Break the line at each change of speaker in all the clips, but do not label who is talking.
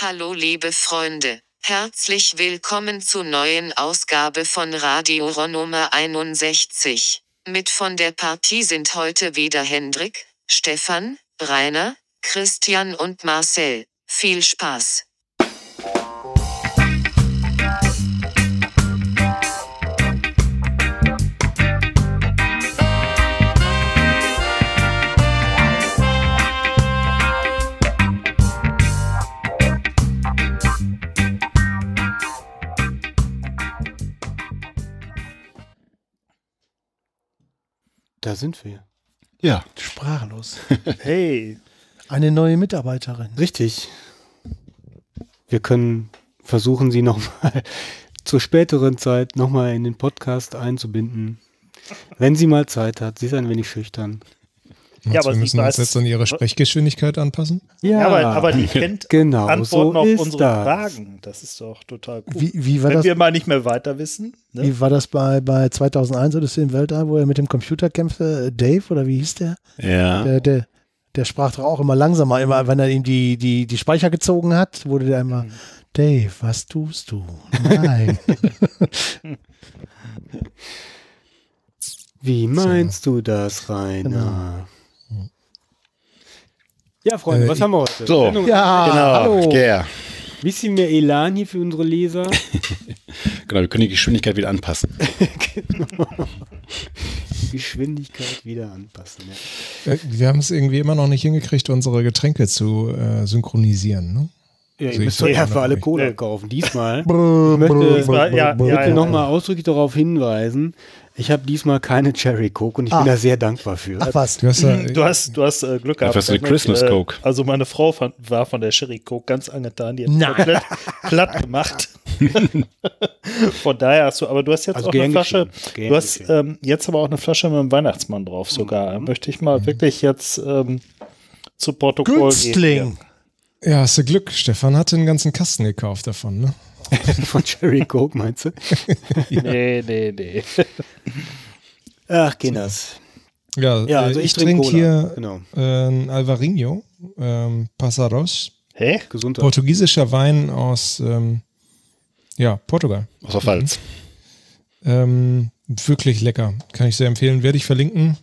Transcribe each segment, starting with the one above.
Hallo liebe Freunde, herzlich willkommen zur neuen Ausgabe von Radio Nummer 61. Mit von der Partie sind heute wieder Hendrik, Stefan, Rainer, Christian und Marcel. Viel Spaß!
Da sind wir.
Ja.
Sprachlos.
Hey,
Eine neue Mitarbeiterin. Richtig. Wir können versuchen, sie nochmal zur späteren Zeit nochmal in den Podcast einzubinden. Wenn sie mal Zeit hat. Sie ist ein wenig schüchtern.
Ja, aber
wir
sie
müssen uns jetzt an ihre Sprechgeschwindigkeit anpassen.
ja, aber, aber die kennt
genau,
Antworten
so
auf unsere
das.
Fragen. Das ist doch total cool.
Wie, wie, war
Wenn
das,
wir mal nicht mehr weiter wissen. Ne?
wie war das bei, bei 2001 Odyssey im Weltall, wo er mit dem Computer kämpfte? Dave oder wie hieß der?
Ja.
Der, der, der sprach doch auch immer langsamer. Immer, wenn er ihm die, die, die Speicher gezogen hat, wurde der immer,
Mhm.
Dave, was tust du? Nein.
Wie meinst du das, Rainer? Ja, Freunde,
Äh,
was haben wir heute?
So.
Sendung-
ja,
Genau,
hallo.
der.
Bisschen mehr Elan hier für unsere Leser.
Genau, wir können die Geschwindigkeit wieder anpassen.
Geschwindigkeit wieder anpassen. Ja.
Äh, Wir haben es irgendwie immer noch nicht hingekriegt, unsere Getränke zu äh, synchronisieren. Ne?
Ja, ihr müsst ja für alle Cola kaufen. Diesmal. Ich möchte-
brr, brr,
ja,
brr,
ja,
bitte
ja.
nochmal ausdrücklich darauf hinweisen, ich habe diesmal keine Cherry Coke und ich
Ah.
bin da sehr dankbar für.
Ach was.
Du hast ja,
Du hast, du hast äh, Glück gehabt.
Dafür hast du eine Christmas
äh,
Coke.
Also meine Frau fand, war von der Sherry Coke ganz angetan. Die hat
Nein.
komplett platt gemacht. von daher hast du, aber du hast jetzt
Also
auch eine Flasche. Du hast ähm, jetzt aber auch eine Flasche mit dem Weihnachtsmann drauf sogar. Möchte ich mal wirklich jetzt ähm, zu Protokoll geben.
Günstling.
ja, hast du Glück. Stefan hatte einen ganzen Kasten gekauft davon. Ne?
Von Cherry Coke, meinst du?
hier. Nee, nee, nee.
Ach, Kinders.
Ja,
Ja, also
äh,
ich,
ich
trinke Cola.
hier
Genau.
äh, ein Alvarinho, ähm, Passaros,
Hä?
Gesundheit.
portugiesischer Wein aus ähm, ja, Portugal.
Aus der Pfalz.
Ähm, wirklich lecker. Kann ich sehr empfehlen. Werde ich verlinken.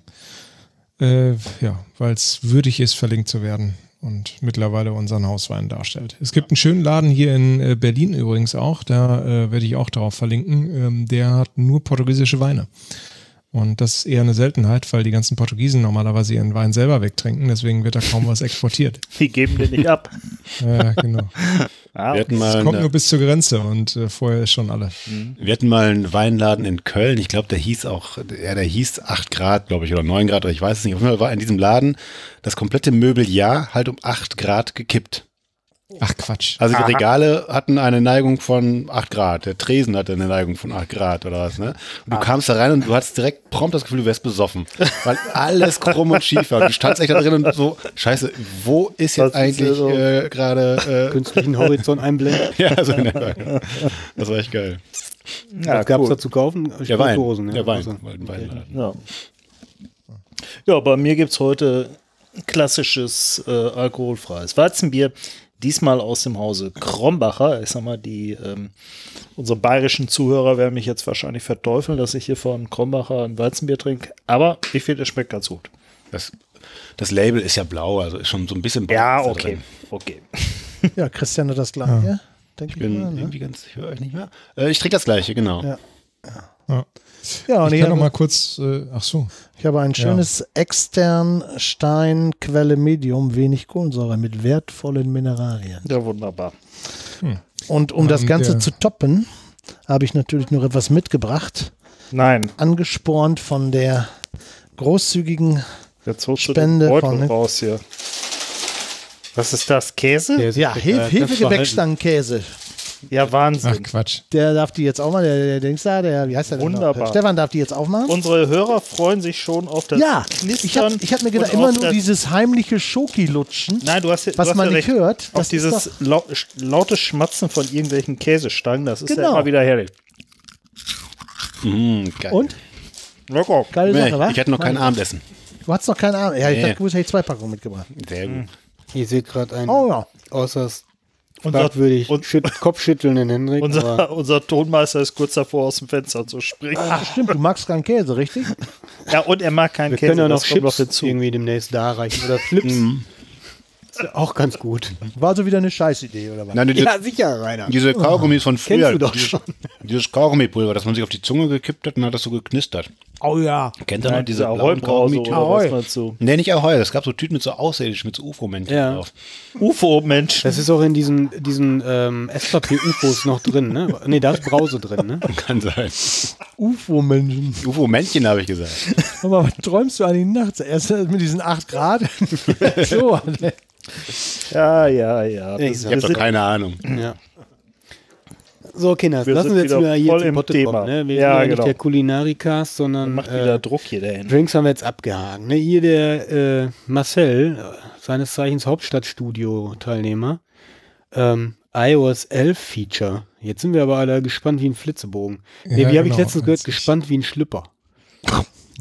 Äh, ja, weil es würdig ist, verlinkt zu werden und mittlerweile unseren Hauswein darstellt. Es gibt einen schönen Laden hier in äh, Berlin übrigens auch. Da äh, werde ich auch darauf verlinken. Ähm, der hat nur portugiesische Weine. Und das ist eher eine Seltenheit, weil die ganzen Portugiesen normalerweise ihren Wein selber wegtrinken. Deswegen wird da kaum was exportiert.
Die geben den nicht ab.
Ja, genau.
Ah,
Wir hatten
Es
mal,
kommt
eine,
nur bis zur Grenze und äh, vorher ist schon alle.
wir hatten mal einen Weinladen in Köln. Ich glaube, der hieß auch, ja, der hieß 8 Grad, glaube ich, oder 9 Grad, oder ich weiß es nicht. Auf jeden Fall war in diesem Laden das komplette Möbeljahr halt um 8 Grad gekippt.
Ach Quatsch.
Also die Regale hatten eine Neigung von 8 Grad. Der Tresen hatte eine Neigung von 8 Grad oder was, ne? Und du kamst da rein und du hattest direkt prompt das Gefühl, du wärst besoffen. Weil alles krumm und schief war. Du standst echt da drin und so, scheiße, wo ist jetzt
Was ist
eigentlich
so?
äh, gerade,
Künstlichen Horizont einblenden.
äh, ja, so in der Weise. Das war echt geil.
ja,
Was gab es
cool.
da zu kaufen?
Der Wein.
Spirituosen, ja.
Der Wein.
Also.
Wein. Wein.
Ja. ja, bei mir gibt es heute klassisches äh, alkoholfreies Weizenbier. Diesmal aus dem Hause Krombacher. Ich sag mal, die ähm, unsere bayerischen Zuhörer werden mich jetzt wahrscheinlich verteufeln, dass ich hier von Krombacher ein Weizenbier trinke. Aber ich finde, es schmeckt ganz gut.
Das, das Label ist ja blau, also ist schon so ein bisschen
Ja,
braun da
okay.
drin.
Okay.
Ja, Christian hat das gleiche. Denke
Ich bin
mal, ne?
irgendwie ganz, ich höre euch nicht mehr. Äh, ich trinke das gleiche, genau.
Ja.
Ja.
Ja, und
ich kann noch
habe,
mal kurz, äh, ach so,
ich habe ein schönes extern Stein Quelle Medium, wenig Kohlensäure mit wertvollen Mineralien.
Ja, wunderbar.
Und um das
Ähm,
Ganze
der-
zu toppen, habe ich natürlich noch etwas mitgebracht,
Nein,
angespornt von der großzügigen
jetzt holst du
Spende
den Beutel
von-
raus hier. Was ist das? Käse?
Ist
ja,
äh,
Hef
ganz
Hefegebäckstangenkäse.
Ja, Wahnsinn.
ach Quatsch.
Der darf die jetzt auch mal, der, der Dings da, der, wie heißt der denn noch?
Wunderbar.
Stefan darf die jetzt auch mal.
Unsere Hörer freuen sich schon auf das
ja,
Knistern.
ich habe ich hab mir gedacht, immer nur dieses heimliche Schoki-Lutschen,
Nein, du hast, ja-
was
du hast
man
ja
nicht
recht.
hört.
Auf dieses
doch,
lau laute Schmatzen von irgendwelchen Käsestangen, das ist ja
Genau.
immer wieder herrlich.
Mm, geil.
und?
Lecker.
Geile
Nee,
Sache, wa?
ich hatte noch kein Abendessen.
Du hast noch keine Ahnung. Ja, ich
Nee.
dachte, du hätte ich zwei Packungen mitgebracht.
Sehr gut.
Ihr seht gerade ein
Oh ja.
äußerst
Unser,
fragwürdig
und,
schütt, Kopfschüttelnden Hendrik. aber
unser, unser Tonmeister ist kurz davor, aus dem Fenster zu springen.
Ach stimmt, du magst keinen Käse, richtig?
Ja, und er mag keinen
wir
Käse.
können ja noch Chips
hinzu.
irgendwie demnächst da reichen. Oder Flips. Ist ja auch ganz gut.
War also wieder eine Scheißidee, oder was?
Nein, diese,
sicher, Rainer.
diese Kaugummis von
Kennst
früher.
du doch
dieses,
schon.
dieses Kaugummipulver, das man sich auf die Zunge gekippt hat und hat das so geknistert.
Oh ja.
Kennt ihr noch diese
Ahoi-Brause
Ahoi.
Nee, nicht Ahoi, es gab so Tüten mit so Außerirdischen, mit so UFO-Männchen
Ja.
drauf.
UFO-Menschen.
Das ist auch in diesen, diesen ähm, Esspapier-UFOs noch drin, ne? Nee, da ist Brause drin, ne?
Kann sein.
UFO-Menschen.
UFO-Männchen habe ich gesagt.
Aber was träumst du eigentlich nachts? Erst mit diesen 8 Grad? so, ne?
Ja, ja, ja.
Ich
habe doch keine Ahnung.
Ja. So, Kinder,
Wir
lassen
sind
wir jetzt
wieder
wieder hier
voll
zum
im
Potte
Thema.
kommen. Ne? Wir
Ja,
sind ja
genau.
nicht der Kulinarikast, sondern
macht
äh,
wieder Druck hier dahin.
Drinks haben wir jetzt abgehakt. Ne? Hier der äh, Marcel, äh, seines Zeichens Hauptstadtstudio-Teilnehmer, ähm, iOS 11 Feature. Jetzt sind wir aber alle gespannt wie ein Flitzebogen. Nee,
Ja,
wie habe ich
genau.
letztens gehört? Gespannt wie ein Schlüpper.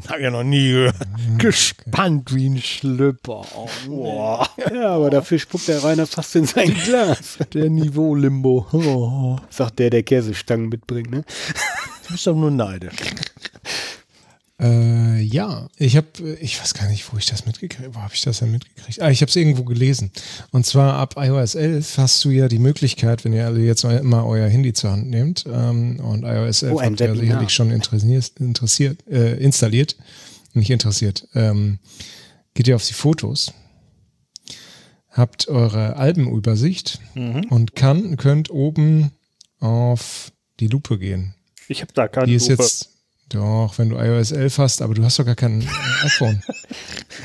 Hab ja noch nie gehört. Gespannt wie ein Schlüpper. Oh,
Boah.
Ja, aber dafür spuckt der Rainer fast in sein Glas.
der Niveau-Limbo. Oh,
Sagt der, der Käsestangen mitbringt, ne?
du bist doch nur neidisch.
Äh, ja, ich habe, ich weiß gar nicht, wo ich das mitgekriegt Wo habe ich das denn mitgekriegt? Ah, ich habe es irgendwo gelesen. Und zwar ab iOS 11 hast du ja die Möglichkeit, wenn ihr alle jetzt immer euer Handy zur Hand nehmt ähm, und iOS 11
Oh,
habt ihr sicherlich schon interessiert, interessiert äh, installiert, nicht interessiert, ähm, geht ihr auf die Fotos, habt eure Albenübersicht und kann, könnt oben auf die Lupe gehen.
Ich habe da keine
Die ist
Lupe.
jetzt, doch, wenn du iOS 11 hast, aber du hast doch gar kein iPhone.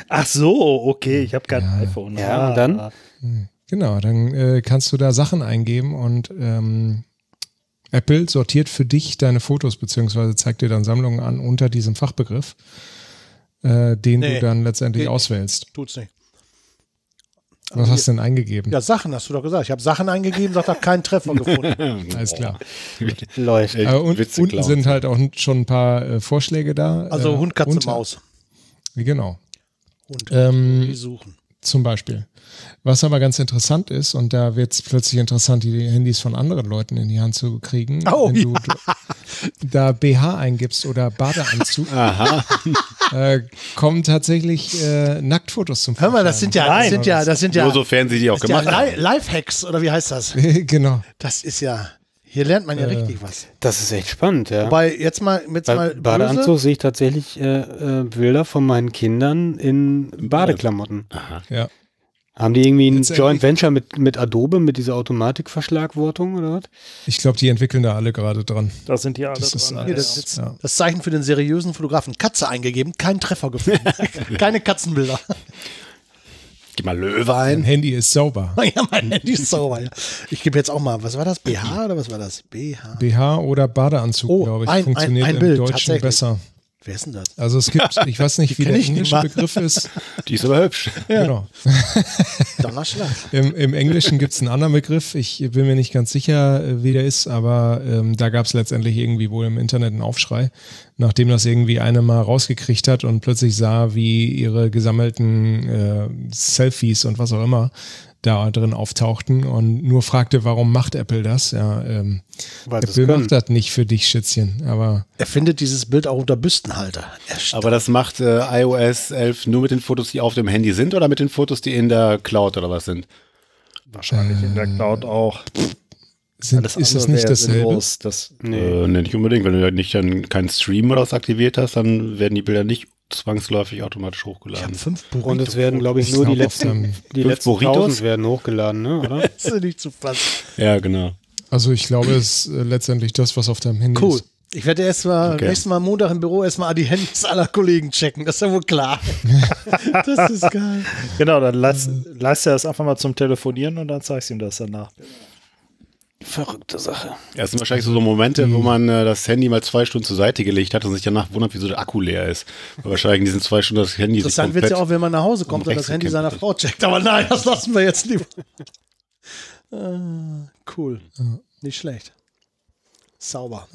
Ach so, okay, ich habe kein iPhone.
Ja,
Ah.
und dann?
Genau, dann äh, kannst du da Sachen eingeben und ähm, Apple sortiert für dich deine Fotos, beziehungsweise zeigt dir dann Sammlungen an unter diesem Fachbegriff, äh, den
Nee,
du dann letztendlich auswählst.
Tut's nicht.
Was hast du denn eingegeben?
Ja, Sachen hast du doch gesagt. Ich habe Sachen eingegeben, sagt er, keinen Treffer gefunden.
Alles klar.
Läuft.
Äh,
Äh, und
Witze
unten
klauen.
sind halt auch schon ein paar äh, Vorschläge da.
Also
äh,
Hund, Katze,
unter-
Maus.
Genau.
Hund.
Ähm,
Die suchen.
Zum Beispiel. Was aber ganz interessant ist, und da wird es plötzlich interessant, die Handys von anderen Leuten in die Hand zu kriegen,
Oh,
wenn du da BH eingibst oder Badeanzug, äh, kommen tatsächlich äh, Nacktfotos zum
Hör mal, das sind ja, das sind ja, das sind ja,
Nur sofern sie die auch
sind ja
gemacht haben.
Li Lifehacks, oder wie heißt das?
genau.
Das ist ja, hier lernt man ja richtig was.
Das ist echt spannend, ja.
Wobei, jetzt mal, jetzt
Bei
mal
Badeanzug sehe ich tatsächlich äh, äh, Bilder von meinen Kindern in Badeklamotten.
Ja.
Haben die irgendwie ein
Letztendlich-
Joint Venture mit, mit Adobe, mit dieser Automatikverschlagwortung oder was?
Ich glaube, die entwickeln da alle gerade dran.
Da sind die alle
Das ist
dran.
Hier,
alles-
das, ist
ja.
das Zeichen für den seriösen Fotografen. Katze eingegeben, kein Treffer gefunden. Keine Katzenbilder.
Gib mal Löwe
Ein
ein.
Handy ist sauber.
ja, mein Handy ist sauber. Ja. Ich gebe jetzt auch mal, was war das? BH oder was war das? BH.
BH oder Badeanzug,
Oh,
glaube ich,
ein- ein-
funktioniert
ein
im
Bild,
Deutschen besser.
Wer ist denn das?
Also es gibt, ich weiß nicht, wie der englische. Begriff ist.
Die ist aber hübsch.
Genau.
Donnerschlag.
Im, Im Englischen gibt es einen anderen Begriff. Ich bin mir nicht ganz sicher, äh, wie der ist, aber ähm, da gab es letztendlich irgendwie wohl im Internet einen Aufschrei, nachdem das irgendwie eine mal rausgekriegt hat und plötzlich sah, wie ihre gesammelten äh, Selfies und was auch immer da drin auftauchten und nur fragte, warum macht Apple das? Ja, ähm,
Weil
Apple macht das nicht für dich, Schätzchen. Aber
Er findet dieses Bild auch unter Büstenhalter. Er
Aber das macht äh, iOS 11 nur mit den Fotos, die auf dem Handy sind oder mit den Fotos, die in der Cloud oder was sind?
Wahrscheinlich in der Cloud auch.
sind,
Alles
ist das nicht dasselbe?
sinnlos. Das,
Nee.
Äh, nee, nicht unbedingt. Wenn du ja nicht dann keinen Stream oder was aktiviert hast, dann werden die Bilder nicht zwangsläufig automatisch
Ich
hochgeladen.
habe fünf
Und es werden, glaube ich,
Ich
nur die letzten,
dem-
die letzten
Burritos?
1000 werden hochgeladen, ne? oder?
Das ist nicht zu fassen.
Ja, genau.
Also ich glaube, es ist äh, letztendlich das, was auf deinem Handy
Cool.
ist.
Ich werde erst mal
Okay.
nächstes Mal Montag im Büro erstmal die Handys aller Kollegen checken. Das ist ja wohl klar. das ist geil.
genau, dann lass, lass er das einfach mal zum Telefonieren und dann zeigst du ihm das danach.
Verrückte Sache.
Ja, es sind wahrscheinlich so, so Momente, wo man äh, das Handy mal zwei Stunden zur Seite gelegt hat und sich danach wundert, wieso der Akku leer ist. Weil wahrscheinlich in diesen zwei Stunden das Handy
Interessant wird
komplett...
es ja auch, wenn man nach Hause kommt und das Handy seiner. Frau checkt. Aber nein, das lassen wir jetzt lieber. Ah, cool. Nicht schlecht. Sauber.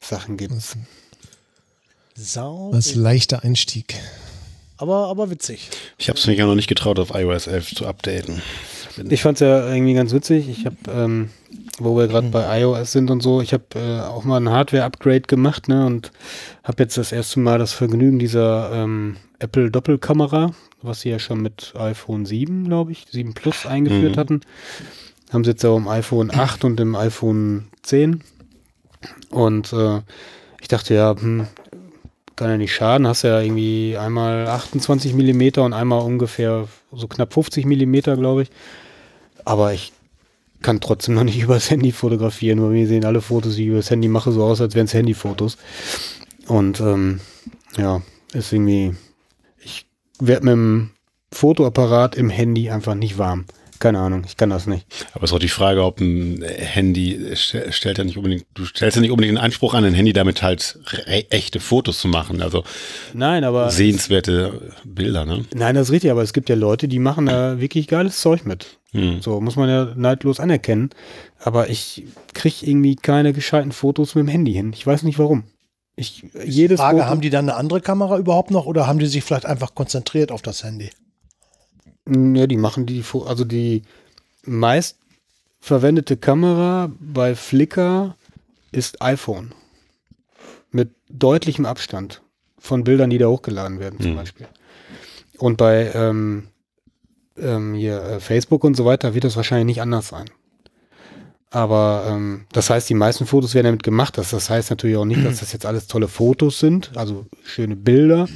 Sachen gibt's.
Sauber.
Als leichter Einstieg.
Aber, aber witzig.
Ich habe es mich ja noch nicht getraut, auf iOS 11 zu updaten.
Ich fand es ja irgendwie ganz witzig. Ich habe, ähm, wo wir gerade bei iOS sind und so, ich habe äh, auch mal ein Hardware-Upgrade gemacht ne, und habe jetzt das erste Mal das Vergnügen dieser ähm, Apple Doppelkamera, was sie ja schon mit iPhone 7, glaube ich, 7 Plus eingeführt
Mhm.
hatten. Haben sie jetzt auch im iPhone 8 und im iPhone 10. Und äh, ich dachte ja, hm, kann ja nicht schaden. Hast ja irgendwie einmal 28 Millimeter und einmal ungefähr so knapp 50 Millimeter, glaube ich. Aber ich kann trotzdem noch nicht übers Handy fotografieren, weil mir sehen alle Fotos, die ich übers Handy mache, so aus, als wären es Handyfotos. Und ähm, ja, ist irgendwie, ich werde mit dem Fotoapparat im Handy einfach nicht warm. Keine Ahnung, ich kann das nicht.
Aber es ist auch die Frage, ob ein Handy st- stellt ja nicht unbedingt, du stellst ja nicht unbedingt den Anspruch an ein Handy, damit halt echte Fotos zu machen. Also
Nein, aber
sehenswerte Bilder, ne?
Nein, das ist richtig, aber es gibt ja Leute, die machen da wirklich geiles Zeug mit.
Hm.
So, muss man ja neidlos anerkennen. Aber ich kriege irgendwie keine gescheiten Fotos mit dem Handy hin. Ich weiß nicht warum. Ich, jedes
Frage,
Foto,
haben die dann eine andere Kamera überhaupt noch oder haben die sich vielleicht einfach konzentriert auf das Handy?
Ja, die machen die, also die meist verwendete Kamera bei Flickr ist iPhone. Mit deutlichem Abstand von Bildern, die da hochgeladen werden, zum
Hm.
Beispiel. Und bei ähm, ähm, hier, äh, Facebook und so weiter wird das wahrscheinlich nicht anders sein. Aber ähm, das heißt, die meisten Fotos werden damit gemacht. Das, das heißt natürlich auch nicht, dass das jetzt alles tolle Fotos sind, also schöne Bilder,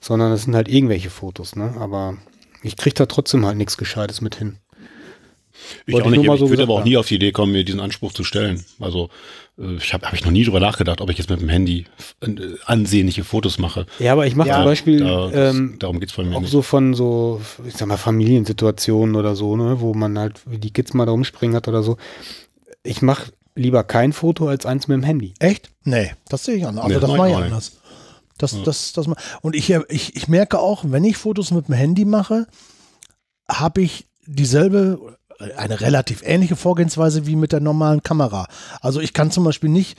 sondern es sind halt irgendwelche Fotos. Ne? Aber ich kriege da trotzdem halt nichts Gescheites mit hin.
Ich
Wollte
auch
ich
nicht. Ich
so
würde
gesagt
aber auch nie auf die Idee kommen, mir diesen Anspruch zu stellen. Also ich habe hab ich noch nie drüber nachgedacht, ob ich jetzt mit dem Handy äh, ansehnliche Fotos mache.
Ja, aber ich mache
Ja,
zum Beispiel
Da, das,
ähm,
darum geht's von mir
auch
nicht.
so von so, ich sag mal, Familiensituationen oder so, ne, wo man halt wie die Kids mal da rumspringen hat oder so. Ich mache lieber kein Foto als eins mit dem Handy.
Echt? Nee, das sehe ich anders. Also
Nee,
das
mach
mache
ich
anders. Das, das, das, ma- und ich, ich, ich merke auch, wenn ich Fotos mit dem Handy mache, habe ich dieselbe, eine relativ ähnliche Vorgehensweise wie mit der normalen Kamera. Also ich kann zum Beispiel nicht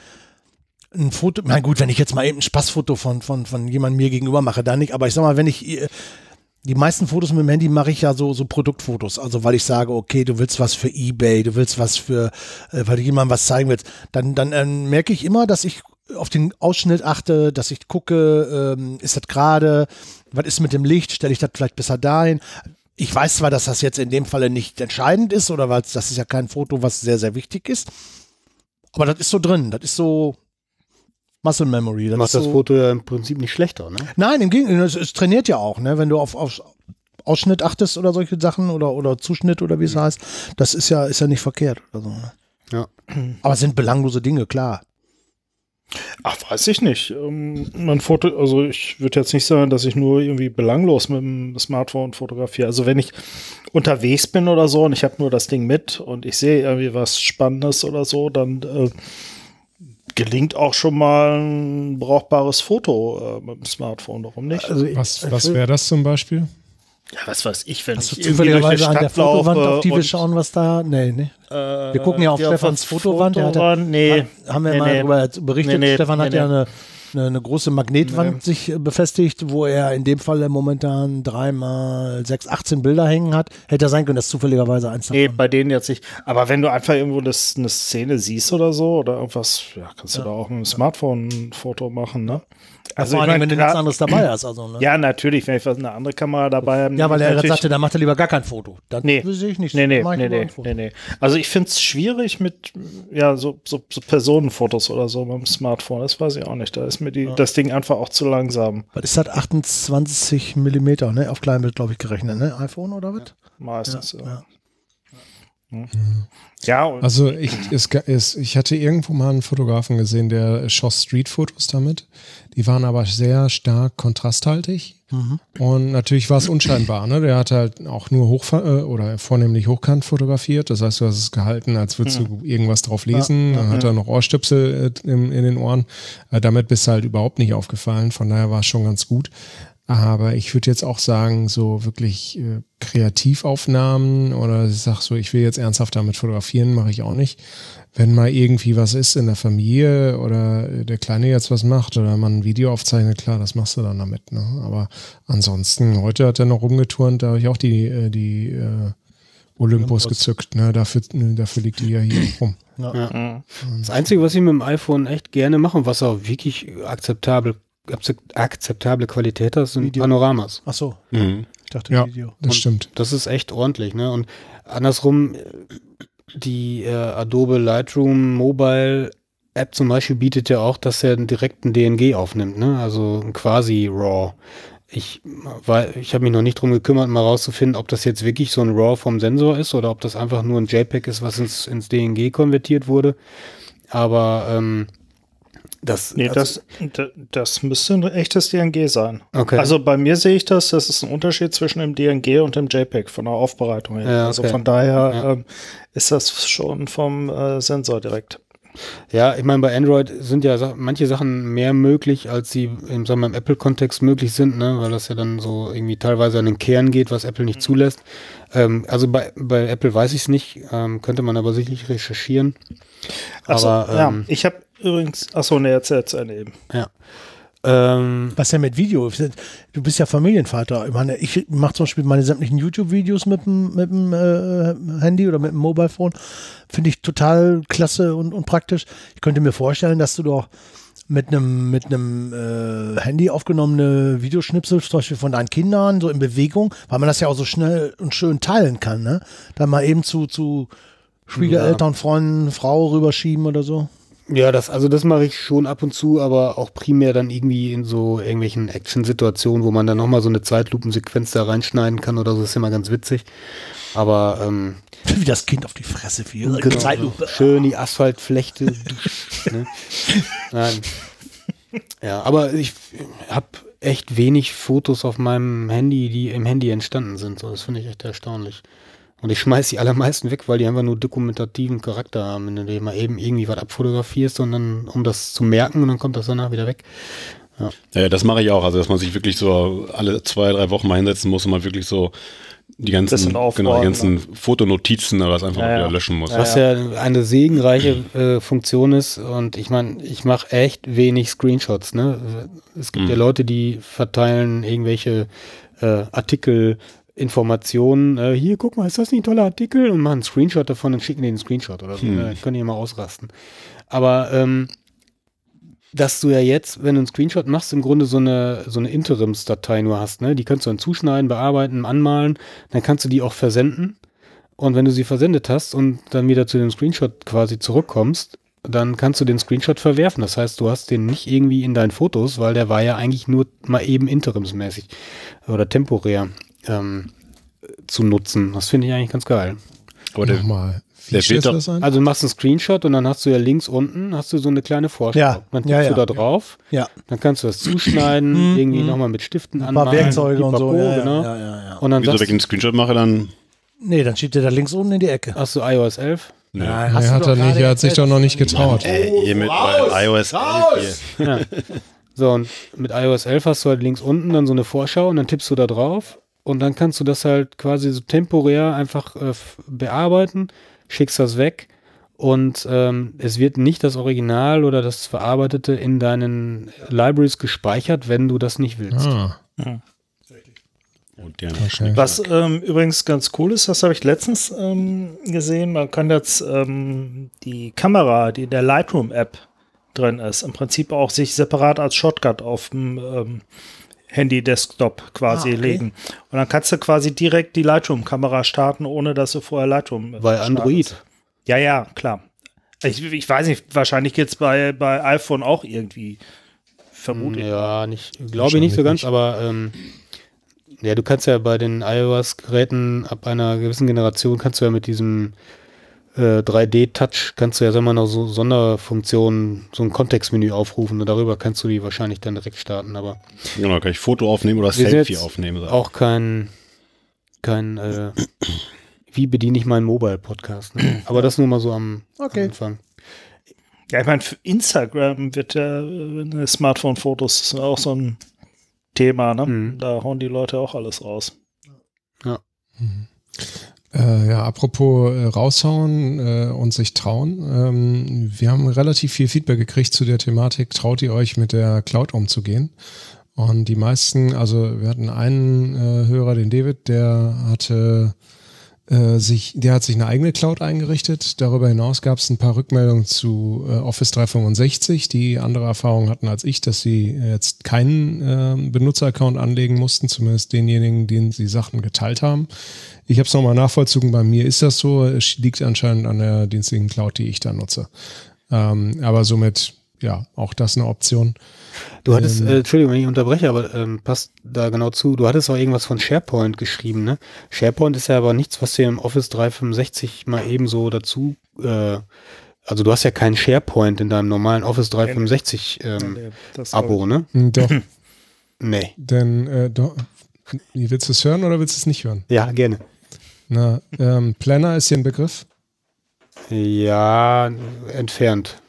ein Foto, na gut, wenn ich jetzt mal eben ein Spaßfoto von, von, von jemandem mir gegenüber mache, dann nicht, aber ich sag mal, wenn ich, äh, die meisten Fotos mit dem Handy mache ich ja so, so Produktfotos. Also weil ich sage, okay, du willst was für Ebay, du willst was für, äh, weil du jemandem was zeigen willst. Dann, dann ähm, merke ich immer, dass ich auf den Ausschnitt achte, dass ich gucke, ähm, ist das gerade, was ist mit dem Licht, stelle ich das vielleicht besser dahin. Ich weiß zwar, dass das jetzt in dem Falle nicht entscheidend ist, oder weil das ist ja kein Foto, was sehr, sehr wichtig ist. Aber das ist so drin, das ist so Muscle Memory. Das
Macht
ist
das
so,
Foto ja im Prinzip nicht schlechter, ne?
Nein, im Gegenteil, es, es trainiert ja auch, ne? Wenn du auf, auf Ausschnitt achtest oder solche Sachen oder, oder Zuschnitt oder wie es heißt, das ist ja, ist ja nicht verkehrt. Also, ne?
Ja.
Aber es sind belanglose Dinge, klar.
Ach, weiß ich nicht. Ähm, mein Foto, also ich würde jetzt nicht sagen, dass ich nur irgendwie belanglos mit dem Smartphone fotografiere. Also wenn ich unterwegs bin oder so und ich habe nur das Ding mit und ich sehe irgendwie was Spannendes oder so, dann äh, gelingt auch schon mal ein brauchbares Foto äh, mit dem Smartphone. Warum nicht?
Also ich,
Was, was wäre das zum Beispiel?
Ja, was weiß ich, wenn
Hast du
ich die
zufälligerweise an der Fotowand, auf die wir schauen, was da. Nee, nee.
äh,
Wir gucken ja auf Stefans
der
Fotowand. Der hat
Fotowand, nee.
haben wir
nee,
mal
nee.
darüber berichtet.
Nee, nee,
Stefan hat
nee,
ja
nee.
eine, eine, eine große Magnetwand sich äh, befestigt, wo er in dem Falle momentan dreimal sechs, 18 Bilder hängen hat. Hätte sein können, dass zufälligerweise eins
Nee,
davon.
bei denen jetzt nicht. Aber wenn du einfach irgendwo das, eine Szene siehst oder so oder irgendwas, ja, kannst du da auch mit dem Smartphone ein Foto machen, ne?
Also, Vor
ich
allem, wenn du nichts anderes dabei hast. Also, ne?
Ja, natürlich, wenn ich was, eine andere Kamera dabei habe.
Ja, weil er gerade sagte, da macht er lieber gar kein Foto. Das
Nee.
sehe ich nicht.
Nee, nee, nee, nee, nee, nee. Also ich finde es schwierig mit ja, so, so, so Personenfotos oder so mit dem Smartphone. Das weiß ich auch nicht. Da ist mir die, das Ding einfach auch zu langsam.
Was ist das? 28 Millimeter, ne? Auf Kleinbild, glaube ich, gerechnet, ne? iPhone oder was?
Meistens. Ja,
ja.
Ja. ja und
Also ich, es, es, ich hatte irgendwo mal einen Fotografen gesehen, der schoss Streetfotos damit. Die waren aber sehr stark kontrasthaltig. Und natürlich war es unscheinbar. Ne? Der hat halt auch nur hoch äh, oder vornehmlich hochkant fotografiert. Das heißt, du hast es gehalten, als würdest du irgendwas drauf lesen. Dann hat er noch Ohrstöpsel äh, in, in den Ohren. Äh, damit bist du halt überhaupt nicht aufgefallen. Von daher war es schon ganz gut. Aber ich würde jetzt auch sagen, so wirklich äh, Kreativaufnahmen oder ich sag so, ich will jetzt ernsthaft damit fotografieren, mache ich auch nicht. Wenn mal irgendwie was ist in der Familie oder äh, der Kleine jetzt was macht oder man ein Video aufzeichnet, klar, das machst du dann damit. Ne? Aber ansonsten, heute hat er noch rumgeturnt, da habe ich auch die, äh, die äh, Olympus
Olympus.
gezückt. Ne? Dafür, ne, dafür liegt die ja hier rum.
Mhm.
Das Einzige, was ich mit dem iPhone echt gerne mache und was auch wirklich akzeptabel, akzept- akzeptable Qualität hat, sind
Video.
Panoramas.
Ach so,
Mhm.
ich dachte
Ja.
Video.
Das
Und
stimmt.
Das ist echt ordentlich, ne? Und andersrum, die äh, Adobe Lightroom Mobile App zum Beispiel bietet ja auch, dass er einen direkten DNG aufnimmt, ne? Also ein quasi RAW. Ich, ich habe mich noch nicht drum gekümmert, mal rauszufinden, ob das jetzt wirklich so ein RAW vom Sensor ist oder ob das einfach nur ein JPEG ist, was ins, ins DNG konvertiert wurde. Aber ähm, das,
Nee,
also-
das, das müsste ein echtes DNG sein.
Okay.
Also bei mir sehe ich das, das ist ein Unterschied zwischen dem DNG und dem JPEG von der Aufbereitung her.
Ja,
Also
okay.
von daher
Ja.
ähm, ist das schon vom äh, Sensor direkt.
Ja, ich meine, bei Android sind ja manche Sachen mehr möglich, als sie im, sagen wir, im Apple-Kontext möglich sind, ne? weil das ja dann so irgendwie teilweise an den Kern geht, was Apple nicht zulässt. Ähm, also bei, bei Apple weiß ich es nicht, ähm, könnte man aber sicherlich recherchieren.
Achso,
aber
ja,
ähm,
ich habe übrigens, achso, ne, jetzt jetzt eine eben.
ja. Ähm,
Was ja mit Video? Du bist ja Familienvater. Ich meine, ich mache zum Beispiel meine sämtlichen YouTube-Videos mit dem, mit dem äh, Handy oder mit dem Mobilephone. Finde ich total klasse und, und praktisch. Ich könnte mir vorstellen, dass du doch mit einem mit einem äh, Handy aufgenommene Videoschnipsel, zum Beispiel von deinen Kindern, so in Bewegung, weil man das ja auch so schnell und schön teilen kann, ne? Dann mal eben zu, zu Schwiegereltern, Freunden, Frau rüberschieben oder so.
Ja, das, also das mache ich schon ab und zu, aber auch primär dann irgendwie in so irgendwelchen Action-Situationen, wo man dann nochmal so eine Zeitlupensequenz da reinschneiden kann oder so, das ist immer ganz witzig. Aber ähm,
Wie das Kind auf die Fresse fiel.
Genau.
Zeitlupe.
Schön die Asphaltflechte. ne? Nein. Ja, aber ich habe echt wenig Fotos auf meinem Handy, die im Handy entstanden sind. So, das finde ich echt erstaunlich. Und ich schmeiß die allermeisten weg, weil die einfach nur dokumentativen Charakter haben, wenn du mal eben irgendwie was abfotografierst und dann, um das zu merken und dann kommt das danach wieder weg.
Ja, das mache ich auch. Also, dass man sich wirklich so alle zwei, drei Wochen mal hinsetzen muss und mal wirklich so die ganzen, genau, die ganzen Fotonotizen oder was einfach
Ja,
mal wieder
ja.
löschen muss.
Was ja, eine segenreiche äh, Funktion ist und ich meine, ich mache echt wenig Screenshots. Ne? Es gibt ja Leute, die verteilen irgendwelche äh, Artikel, Informationen. Äh, hier, guck mal, ist das nicht ein toller Artikel? Und machen einen Screenshot davon und schicken den Screenshot oder so.
Hm.
Ne? Können die mal ausrasten. Aber ähm, dass du ja jetzt, wenn du einen Screenshot machst, im Grunde so eine, so eine Interimsdatei nur hast, ne? Die kannst du dann zuschneiden, bearbeiten, anmalen, dann kannst du die auch versenden. Und wenn du sie versendet hast und dann wieder zu dem Screenshot quasi zurückkommst, dann kannst du den Screenshot verwerfen. Das heißt, du hast den nicht irgendwie in deinen Fotos, weil der war ja eigentlich nur mal eben interimsmäßig oder temporär ähm, zu nutzen. Das finde ich eigentlich ganz geil.
Aber der,
Nochmal. Wie
der wird
du das ein?
Also du machst einen Screenshot und dann hast du ja links unten hast du so eine kleine Vorschau.
Ja,
Dann
ja,
tippst
ja.
du da drauf,
Ja.
dann kannst du das zuschneiden, irgendwie nochmal mit Stiften
Ein paar
anmalen.
Werkzeuge und so. Ja, ja,
genau.
ja, ja, ja.
Und dann
wieso, wenn
sagst
ich einen Screenshot mache, dann.
Nee, dann schiebt er da links unten in die Ecke.
hast du iOS 11.
Nö.
Ja,
Nee, hat er nicht, er hat sich doch noch nicht getraut.
Ey, ihr mit bei iOS 11 hier.
Ja. So, und mit iOS 11 hast du halt links unten dann so eine Vorschau und dann tippst du da drauf und dann kannst du das halt quasi so temporär einfach äh, bearbeiten, schickst das weg und ähm, es wird nicht das Original oder das Verarbeitete in deinen Libraries gespeichert, wenn du das nicht willst.
Ah,
Und der
okay.
Was ähm, übrigens ganz cool ist, das habe ich letztens ähm, gesehen, man kann jetzt ähm, die Kamera, die in der Lightroom-App drin ist, im Prinzip auch sich separat als Shortcut auf dem ähm, Handy-Desktop quasi
Ah, okay.
legen. Und dann kannst du quasi direkt die Lightroom-Kamera starten, ohne dass du vorher Lightroom
Bei
startest.
Android.
Ja, ja, klar. Ich, ich weiß nicht, wahrscheinlich geht es bei, bei iPhone auch irgendwie. Vermute ich.
Ja, nicht, glaube ich nicht so ganz,
nicht.
aber ähm, ja, du kannst ja bei den iOS-Geräten ab einer gewissen Generation kannst du ja mit diesem äh, 3D-Touch kannst du ja, sagen mal, noch so Sonderfunktionen, so ein Kontextmenü aufrufen und darüber kannst du die wahrscheinlich dann direkt starten, aber
Genau, kann ich Foto aufnehmen oder Selfie
jetzt
aufnehmen. so.
auch kein, kein, äh, wie bediene ich meinen Mobile-Podcast, ne? aber das nur mal so am
Okay.
Anfang.
Ja, ich meine, für Instagram wird ja äh, Smartphone-Fotos ist auch so ein Thema, ne?
Mhm.
Da hauen die Leute auch alles raus.
Äh, ja, apropos äh, raushauen äh, und sich trauen. Ähm, wir haben relativ viel Feedback gekriegt zu der Thematik, traut ihr euch mit der Cloud umzugehen? Und die meisten, also wir hatten einen äh, Hörer, den David, der hatte äh, sich, der hat sich eine eigene Cloud eingerichtet. Darüber hinaus gab es ein paar Rückmeldungen zu äh, Office 365, die andere Erfahrungen hatten als ich, dass sie jetzt keinen äh, Benutzeraccount anlegen mussten, zumindest denjenigen, denen sie Sachen geteilt haben. Ich habe es nochmal nachvollzogen, bei mir ist das so. Es liegt anscheinend an der dienstlichen Cloud, die ich da nutze. Ähm, aber somit, ja, auch das eine Option.
Du hattest, ähm, äh, Entschuldigung, wenn ich unterbreche, aber ähm, passt da genau zu. Du hattest auch irgendwas von SharePoint geschrieben, ne? SharePoint ist ja aber nichts, was dir im Office 365 mal ebenso dazu, äh, also du hast ja keinen SharePoint in deinem normalen Office 365 ähm, Abo, ne?
Hm, doch.
nee.
Denn, äh, doch, willst du es hören oder willst du es nicht hören?
Ja, gerne.
Na, ähm, Planner ist hier ein Begriff?
Ja, entfernt.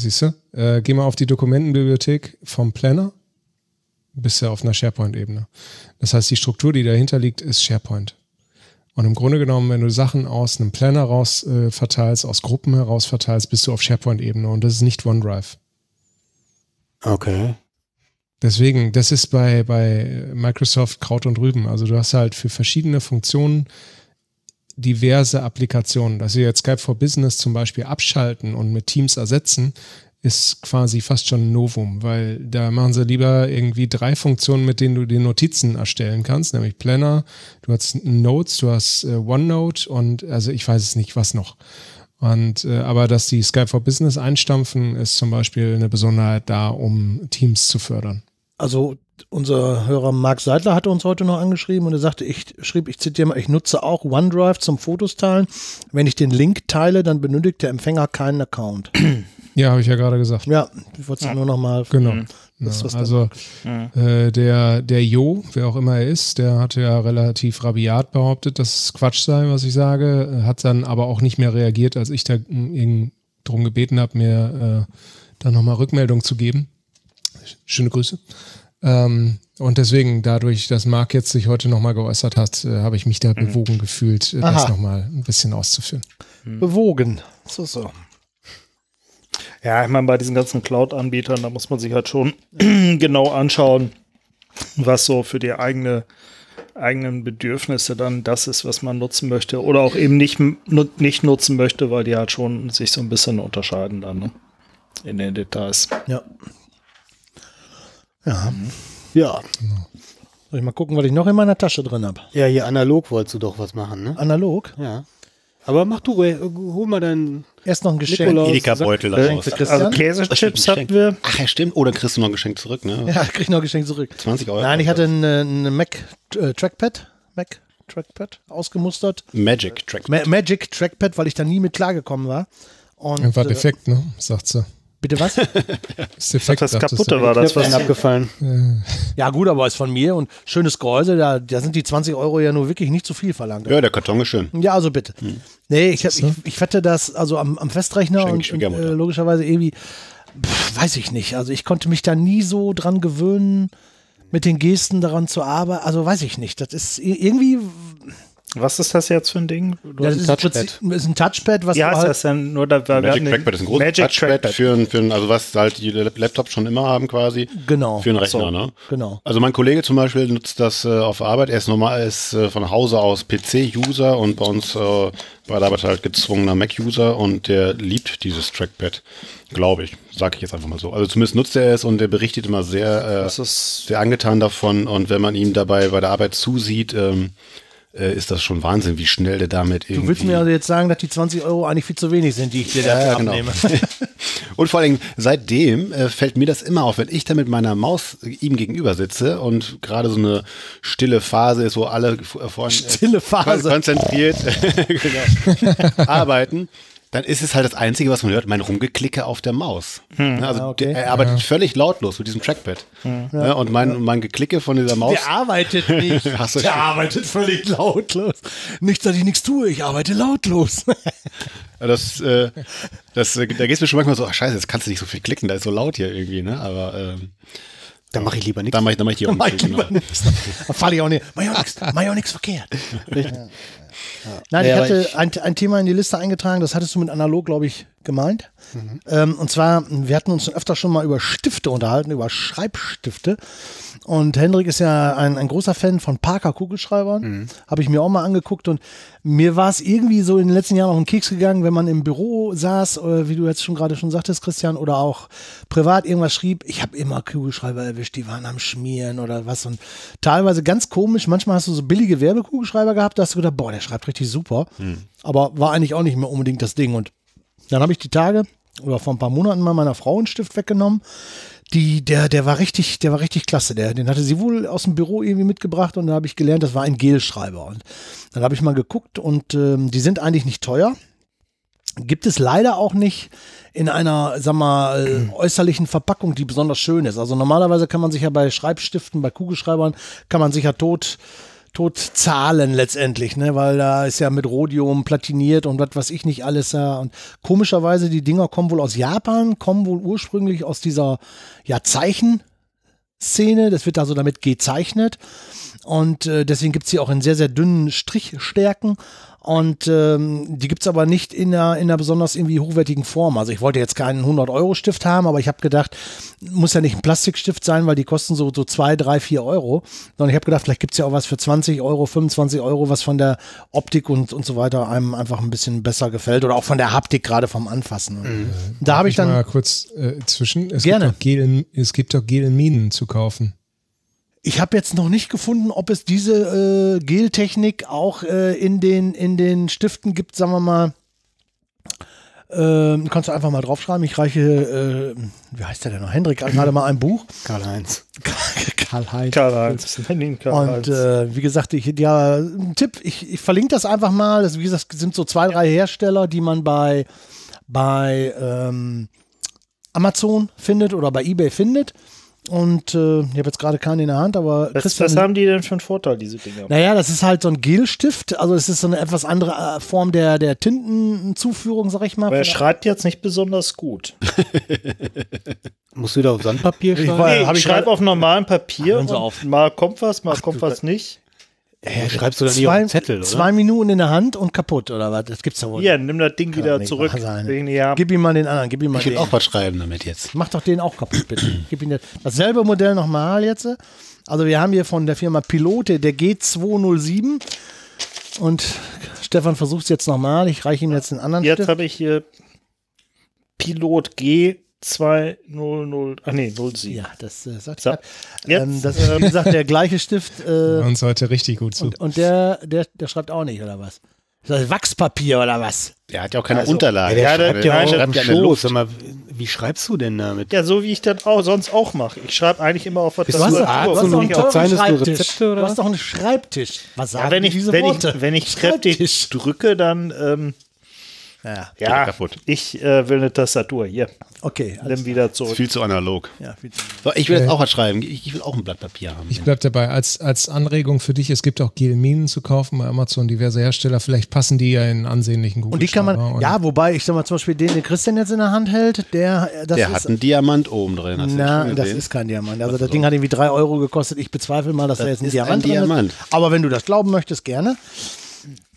Siehst du? Äh, geh mal auf die Dokumentenbibliothek vom Planner. Bist ja auf einer SharePoint-Ebene. Das heißt, die Struktur, die dahinter liegt, ist SharePoint. Und im Grunde genommen, wenn du Sachen aus einem Planner raus äh, verteilst, aus Gruppen heraus verteilst, bist du auf SharePoint-Ebene und das ist nicht OneDrive.
Okay.
Deswegen, das ist bei, bei Microsoft Kraut und Rüben. Also du hast halt für verschiedene Funktionen diverse Applikationen. Dass sie jetzt Skype for Business zum Beispiel abschalten und mit Teams ersetzen, ist quasi fast schon ein Novum, weil da machen sie lieber irgendwie drei Funktionen, mit denen du die Notizen erstellen kannst, nämlich Planner, du hast Notes, du hast äh, OneNote und also ich weiß es nicht, was noch. Und äh, aber dass die Skype for Business einstampfen, ist zum Beispiel eine Besonderheit da, um Teams zu fördern.
Also unser Hörer Marc Seidler hatte uns heute noch angeschrieben und er sagte, ich schrieb, ich zitiere mal, ich nutze auch OneDrive zum Fotos teilen. Wenn ich den Link teile, dann benötigt der Empfänger keinen Account.
Ja, habe ich ja gerade gesagt.
Ja, ich wollte es ja. nur noch mal.
Genau. Das, ja, also äh, der, der Jo, wer auch immer er ist, der hatte ja relativ rabiat behauptet, dass es Quatsch sei, was ich sage, hat dann aber auch nicht mehr reagiert, als ich da darum gebeten habe, mir äh, da nochmal Rückmeldung zu geben. Schöne Grüße. Ähm, und deswegen, dadurch, dass Marc jetzt sich heute nochmal geäußert hat, äh, habe ich mich da mhm. bewogen gefühlt, äh, das nochmal ein bisschen auszuführen.
Mhm. Bewogen. So, so.
Ja, ich meine, bei diesen ganzen Cloud-Anbietern, da muss man sich halt schon genau anschauen, was so für die eigene, eigenen Bedürfnisse dann das ist, was man nutzen möchte oder auch eben nicht, nicht nutzen möchte, weil die halt schon sich so ein bisschen unterscheiden dann ne? in den Details.
Ja. Ja. Ja. Soll ich mal gucken, was ich noch in meiner Tasche drin habe?
Ja, hier analog wolltest du doch was machen, ne?
Analog?
Ja. Aber mach du, hol mal deinen.
Erst noch ein Geschenk.
Edeka-Beutel
Also Käsechips hatten wir.
Ach ja, stimmt. Oder kriegst du noch ein Geschenk zurück, ne?
Ja, krieg ich noch ein Geschenk zurück.
20 Euro.
Nein, ich hatte ein, ein Mac äh, Trackpad. Mac Trackpad ausgemustert.
Magic Trackpad.
Ma Magic Trackpad, weil ich da nie mit klargekommen war.
Und, war äh, defekt, ne? Sagt sie.
Bitte was?
das defekt,
das kaputte war das,
was abgefallen.
Ja gut, aber ist von mir und schönes Gehäuse, da, da sind die 20 Euro ja nur wirklich nicht zu viel verlangt.
Ja, der Karton ist schön.
Ja, also bitte. Hm. Nee, ich, ich, ich wette das also am, am Festrechner und, und äh, logischerweise irgendwie, pff, weiß ich nicht. Also ich konnte mich da nie so dran gewöhnen, mit den Gesten daran zu arbeiten. Also weiß ich nicht. Das ist irgendwie
was ist das jetzt für ein Ding?
Du das ist, Touchpad. ist ein Touchpad, was
Wie heißt halt das denn? Nur da,
Magic Trackpad ist ein großes Magic Touchpad Trackpad. Für, für, also was halt die Laptops schon immer haben quasi.
Genau.
Für einen Rechner,
so,
ne?
Genau.
Also mein Kollege zum Beispiel nutzt das äh, auf Arbeit. Er ist normal, ist äh, von Hause aus PC-User und bei uns äh, bei der Arbeit halt gezwungener Mac-User und der liebt dieses Trackpad. Glaube ich, sage ich jetzt einfach mal so. Also zumindest nutzt er es und der berichtet immer sehr, äh, sehr angetan davon. Und wenn man ihm dabei bei der Arbeit zusieht, ähm, äh, ist das schon Wahnsinn, wie schnell der damit irgendwie.
Du willst mir also jetzt sagen, dass die 20 Euro eigentlich viel zu wenig sind, die ich dir ja, dafür genau. abnehme.
und vor allem seitdem äh, fällt mir das immer auf, wenn ich da mit meiner Maus ihm gegenüber sitze und gerade so eine stille Phase ist, wo alle vorhin
stille Phase.
konzentriert genau, arbeiten dann ist es halt das Einzige, was man hört, mein Rumgeklicke auf der Maus. Hm. Also okay. er arbeitet ja. völlig lautlos mit diesem Trackpad. Hm. Ja. Und mein, mein Geklicke von dieser Maus.
Der arbeitet nicht. der schon. arbeitet völlig lautlos. Nicht, dass ich nichts tue, ich arbeite lautlos.
das, äh, das, da geht es mir schon manchmal so, ach scheiße, jetzt kannst du nicht so viel klicken, da ist so laut hier irgendwie, ne? Aber ähm,
dann mache ich lieber nichts.
Dann mache ich, dann mach ich die auch
genau. nichts. Dann falle ich auch nicht. Mach ich auch nichts. Mach ich verkehrt. Nein,
Ja,
ich hatte
ich-
ein, ein Thema in die Liste eingetragen, das hattest du mit analog, glaube ich, gemeint. Ähm, und zwar, wir hatten uns öfter schon mal über Stifte unterhalten, über Schreibstifte. Und Hendrik ist ja ein, ein großer Fan von Parker Kugelschreibern. Habe ich mir auch mal angeguckt und mir war es irgendwie so in den letzten Jahren auf den Keks gegangen, wenn man im Büro saß, oder wie du jetzt schon gerade schon sagtest, Christian, oder auch privat irgendwas schrieb. Ich habe immer Kugelschreiber erwischt, die waren am Schmieren oder was. Und teilweise ganz komisch. Manchmal hast du so billige Werbekugelschreiber gehabt, da hast du gedacht, boah, der schreibt richtig super. Aber war eigentlich auch nicht mehr unbedingt das Ding. Und dann habe ich die Tage oder vor ein paar Monaten mal meiner Frau einen Stift weggenommen. Die, der, der war richtig, der war richtig klasse. Der, den hatte sie wohl aus dem Büro irgendwie mitgebracht und da habe ich gelernt, das war ein Gelschreiber. Und dann habe ich mal geguckt und ähm, die sind eigentlich nicht teuer. Gibt es leider auch nicht in einer, sag mal, äh, äußerlichen Verpackung, die besonders schön ist. Also normalerweise kann man sich ja bei Schreibstiften, bei Kugelschreibern, kann man sich ja tot, tot zahlen letztendlich, ne? Weil da ist ja mit Rhodium platiniert und was weiß ich nicht alles da. Und komischerweise, die Dinger kommen wohl aus Japan, kommen wohl ursprünglich aus dieser ja, Zeichenszene. Das wird also damit gezeichnet. Und äh, deswegen gibt's die auch in sehr, sehr dünnen Strichstärken. Und ähm, die gibt's aber nicht in einer, in einer besonders irgendwie hochwertigen Form. Also ich wollte jetzt keinen 100-Euro-Stift haben, aber ich habe gedacht, muss ja nicht ein Plastikstift sein, weil die kosten so, so 2, 3, 4 Euro. Sondern ich habe gedacht, vielleicht gibt's ja auch was für 20 Euro, 25 Euro, was von der Optik und, und so weiter einem einfach ein bisschen besser gefällt. Oder auch von der Haptik, gerade vom Anfassen. Und Da habe ich
mal
dann,
kurz äh, zwischen. Es
Gerne.
Gibt doch Gel, es gibt doch Gelminen zu kaufen.
Ich habe jetzt noch nicht gefunden, ob es diese äh, Geltechnik auch äh, in, den, in den Stiften gibt, sagen wir mal. Ähm, kannst du einfach mal draufschreiben. Ich reiche, äh, wie heißt der denn noch? Hendrik gerade mal ein Buch.
Karl-Heinz.
Karl-Heinz.
Karl-Heinz.
Und äh, wie gesagt, ich, ja, ein Tipp, ich, ich verlinke das einfach mal. Das, wie gesagt, es sind so zwei, drei Hersteller, die man bei, bei ähm, Amazon findet oder bei Ebay findet. Und äh, ich habe jetzt gerade keinen in der Hand, aber
was,
Christian,
was haben die denn für einen Vorteil, diese Dinger?
naja, das ist halt so ein Gelstift. Also es ist so eine etwas andere äh, Form der, der Tintenzuführung, sag ich mal.
Aber er schreibt jetzt nicht besonders gut.
Musst du wieder auf Sandpapier
Ich
schreiben?
war-
Nee, ich
ich
schreibe auf normalem Papier und
auf.
mal kommt was, mal kommt was nicht.
Ja, schreibst du dann nicht auf
zwei,
den Zettel, oder?
zwei Minuten in der Hand und kaputt, oder was? Das gibt's ja wohl.
Hier, nimm das Ding
Kann
wieder zurück.
wahr sein.
Wegen ja,
Gib ihm mal den anderen, gib ihm mal
Ich will
den.
auch was schreiben damit jetzt.
Mach doch den auch kaputt, bitte. Gib ihn jetzt. Dasselbe Modell nochmal jetzt. Also wir haben hier von der Firma Pilote der G207 und Stefan versucht es jetzt nochmal. Ich reiche ihm jetzt einen anderen
jetzt habe ich hier Pilot G200, ach nee, 07.
Ja, das äh, sagt
So,
er. Ähm, das ist, wie gesagt, der gleiche Stift äh,
Uns heute richtig gut zu.
und, und der, der, der schreibt auch nicht, oder was? Ist das Wachspapier oder was?
Der hat ja auch keine
Also,
Unterlage.
der
Ja, der-
schreibt ja
nein,
auch
der-
dem
schreibt ja in der
Schoß.
Luft.
Sag mal, wie schreibst du denn damit?
Ja, so wie ich das auch sonst auch mache. Ich schreibe eigentlich immer auf was
Bist
Du hast,
du
hast doch einen Schreibtisch.
Rezepte, oder
Du hast
was?
doch einen Schreibtisch. Was sagen
Ja, wenn ich,
diese
wenn,
Worte?
ich, wenn ich kräftig drücke, dann ähm,
Ja,
ja,
kaputt.
ich äh, will eine Tastatur. Hier,
okay.
nimm wieder zurück.
viel zu analog.
Ja, viel zu-
So, ich will jetzt auch was schreiben. Ich, ich will auch ein Blatt Papier haben.
Ich bleib dabei. Als, als Anregung für dich, es gibt auch Gelminen zu kaufen bei Amazon, diverse Hersteller. Vielleicht passen die ja in ansehnlichen
Und die kann man, ja, wobei ich sag mal zum Beispiel den, den Christian jetzt in der Hand hält, der, äh, das
der
ist,
hat einen Diamant oben drin. Hast du
na,
schon
das
gesehen?
ist kein Diamant. Also das Ding hat irgendwie drei Euro gekostet. Ich bezweifle mal, dass da jetzt ein
ist
Diamant
ein
drin
Diamant.
ist. Aber wenn du das glauben möchtest, gerne.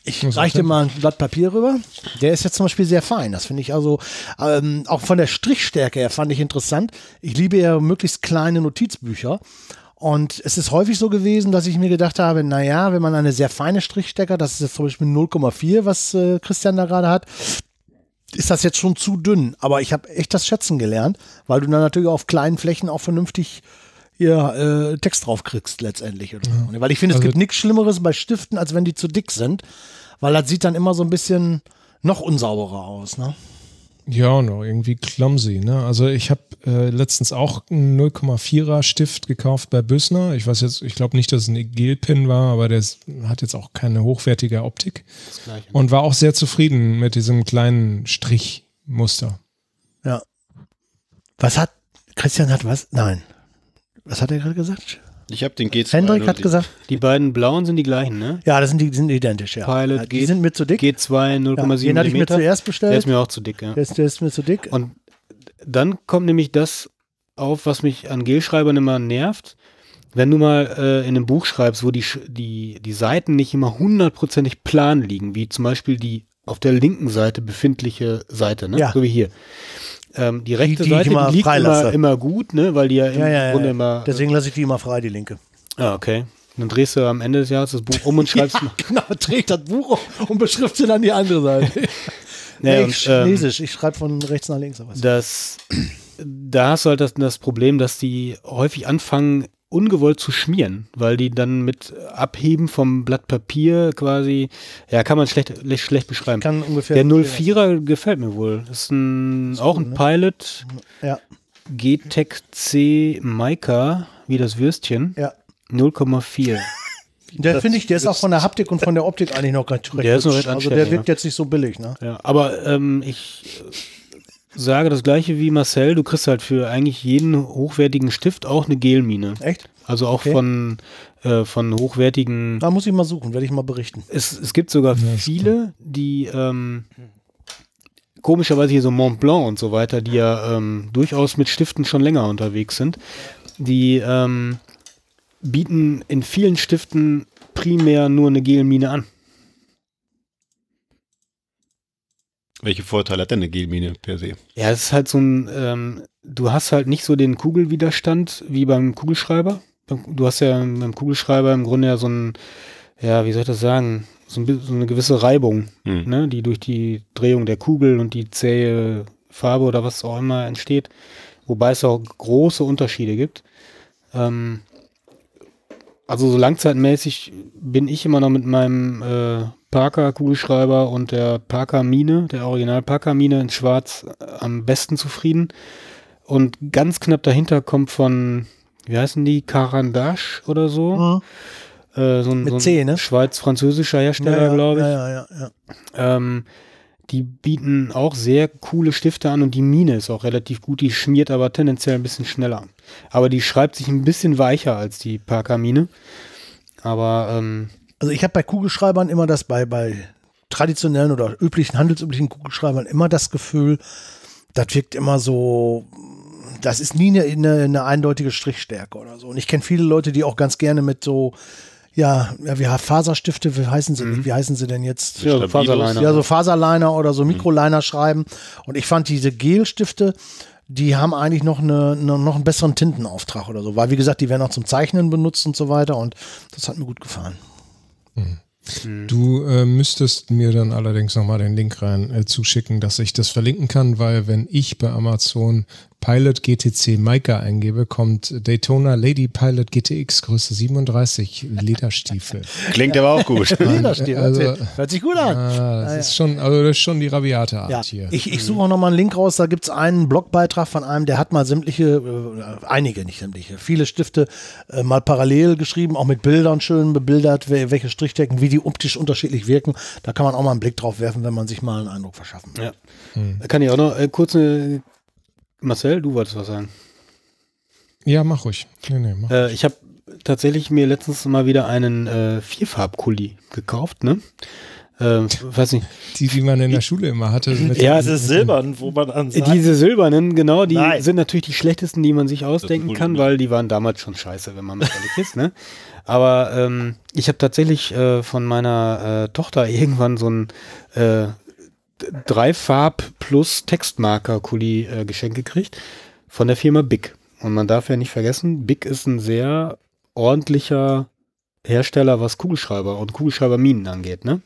Ich reiche dir mal ein Blatt Papier rüber. Der ist jetzt zum Beispiel sehr fein. Das finde ich also ähm, auch von der Strichstärke her fand ich interessant. Ich liebe ja möglichst kleine Notizbücher. Und es ist häufig so gewesen, dass ich mir gedacht habe, naja, wenn man eine sehr feine Strichstärke, das ist jetzt zum Beispiel 0,4, was äh, Christian da gerade hat, ist das jetzt schon zu dünn. Aber ich habe echt das Schätzen gelernt, weil du dann natürlich auf kleinen Flächen auch vernünftig hier äh, Text drauf kriegst letztendlich. Oder so. Weil ich finde, es
Also-
gibt nichts Schlimmeres bei Stiften, als wenn die zu dick sind, weil das sieht dann immer so ein bisschen noch unsauberer aus. Ne?
Ja, und auch irgendwie clumsy. Ne? Also ich habe äh, letztens auch einen 0,4er Stift gekauft bei Bösner. Ich weiß jetzt, ich glaube nicht, dass es ein Gelpin war, aber der ist, hat jetzt auch keine hochwertige Optik. Und war auch sehr zufrieden mit diesem kleinen Strichmuster.
Ja. Was hat, Christian hat was? Nein. Was hat er gerade gesagt?
Ich habe den G2.
Hendrik hat gesagt,
Die beiden blauen sind die gleichen, ne?
ja, das sind die, die sind identisch, ja.
Pilot
ja die
G-
sind mir zu dick.
G2
ja,
0,7
den hatte ich mir zuerst
Der
bestellt.
ist mir auch zu dick, ja.
Der ist, der ist mir zu dick.
Und dann kommt nämlich das auf, was mich an Gelschreibern immer nervt. wenn du mal äh, in einem Buch schreibst, wo die, die, die Seiten nicht immer hundertprozentig plan liegen, wie zum Beispiel die auf der linken Seite befindliche Seite, ne?
Ja.
so wie hier. Ähm, die rechte
die ich
Seite
immer
die liegt immer, immer gut, ne? weil die ja im
Ja, ja,
Grunde
ja.
immer.
Deswegen lasse ich die immer frei, die linke.
Ah, okay. Dann drehst du am Ende des Jahres das Buch um und schreibst.
Genau, trägt das Buch um und beschriftet dann die andere Seite.
Ja,
Nee,
und,
ich
ähm,
Chinesisch, ich schreibe von rechts nach links. Aber
das, da hast du halt das, das Problem, dass die häufig anfangen, ungewollt zu schmieren, weil die dann mit Abheben vom Blatt Papier quasi, ja, kann man schlecht, schlecht, beschreiben.
kann ungefähr.
Der 04er gefällt mir wohl. Das ist ein, auch ein
ne?
Pilot
Ja,
GTEC C Mica, wie das Würstchen,
ja.
0,4.
Der finde ich, der ist auch von der Haptik und von der Optik eigentlich noch ganz recht
Der ist noch recht
Also der wirkt jetzt nicht so billig, ne?
Ja, aber ähm, ich sage das gleiche wie Marcel. Du kriegst halt für eigentlich jeden hochwertigen Stift auch eine Gelmine.
Echt?
Also auch
Okay.
von, äh, von hochwertigen.
Da muss ich mal suchen, werde ich mal berichten.
Es, es gibt sogar
Ja,
viele, die ähm, komischerweise hier so Mont Blanc und so weiter, die ja ähm, durchaus mit Stiften schon länger unterwegs sind, die ähm, bieten in vielen Stiften primär nur eine Gelmine an.
Welche Vorteile hat denn eine Gelmine per se?
Ja, es ist halt so ein, ähm, du hast halt nicht so den Kugelwiderstand wie beim Kugelschreiber. Du hast ja beim Kugelschreiber im Grunde ja so ein, ja, wie soll ich das sagen, so, ein, so eine gewisse Reibung,
Hm.
ne, die durch die Drehung der Kugel und die zähe Farbe oder was auch immer entsteht. Wobei es auch große Unterschiede gibt. Ähm, also so langzeitmäßig bin ich immer noch mit meinem äh, Parker Kugelschreiber und der Parker Mine, der Original Parker Mine in Schwarz äh, am besten zufrieden. Und ganz knapp dahinter kommt von, wie heißen die, Carandache oder so.
Mhm.
Äh, so ein,
Mit
so ein
ne?
schweiz-französischer Hersteller,
ja, ja,
glaube ich.
Ja, ja, ja, ja.
Ähm, die bieten auch sehr coole Stifte an und die Mine ist auch relativ gut. Die schmiert aber tendenziell ein bisschen schneller. Aber die schreibt sich ein bisschen weicher als die Parker Mine. Aber ähm,
Also ich habe bei Kugelschreibern immer das, bei, bei traditionellen oder üblichen, handelsüblichen Kugelschreibern immer das Gefühl, das wirkt immer so, das ist nie eine, eine, eine eindeutige Strichstärke oder so. Und ich kenne viele Leute, die auch ganz gerne mit so, ja, ja, wie Faserstifte, wie heißen sie, wie heißen sie denn jetzt?
ja, so. Faserliner.
Ja, so Faserliner oder so Mikroliner schreiben. Und ich fand diese Gelstifte, die haben eigentlich noch, eine, eine, noch einen besseren Tintenauftrag oder so. Weil, wie gesagt, die werden auch zum Zeichnen benutzt und so weiter. Und das hat mir gut gefallen.
Du äh, müsstest mir dann allerdings nochmal den Link rein äh, zuschicken, dass ich das verlinken kann, weil wenn ich bei Amazon Pilot GTC Mica eingebe, kommt Daytona Lady Pilot GTX Größe 37 Lederstiefel.
Klingt aber auch gut.
Lederstiefel,
also-
hört, sich, gut an.
Ah, das ist schon, also das ist schon die rabiate Art
Ja,
hier.
ich, ich suche auch noch mal einen Link raus. Da gibt es einen Blogbeitrag von einem, der hat mal sämtliche, äh, einige, nicht sämtliche, viele Stifte äh, mal parallel geschrieben, auch mit Bildern schön bebildert, wel- welche Strichdecken, wie die optisch unterschiedlich wirken. Da kann man auch mal einen Blick drauf werfen, wenn man sich mal einen Eindruck verschaffen will.
Ja. Da kann ich auch noch äh, kurz eine. Marcel, du wolltest was sagen.
ja, mach ruhig. Nee, nee, mach.
Äh, ich habe tatsächlich mir letztens mal wieder einen äh, Vierfarb-Kuli gekauft, ne? Äh, weiß nicht.
Die, die man in der Schule immer hatte. Mit
Ja,
Diese silbern, wo man an sagt,
Diese silbernen, genau, die
Nein.
sind natürlich die schlechtesten, die man sich ausdenken
cool,
kann,
ne?
weil die waren damals schon scheiße, wenn man mal ehrlich ist, ne? Aber ähm, ich habe tatsächlich äh, von meiner äh, Tochter irgendwann so ein äh, Dreifarb plus Textmarker-Kuli äh, geschenkt gekriegt von der Firma Big. Und man darf ja nicht vergessen, Big ist ein sehr ordentlicher Hersteller, was Kugelschreiber und Kugelschreiberminen angeht, ne?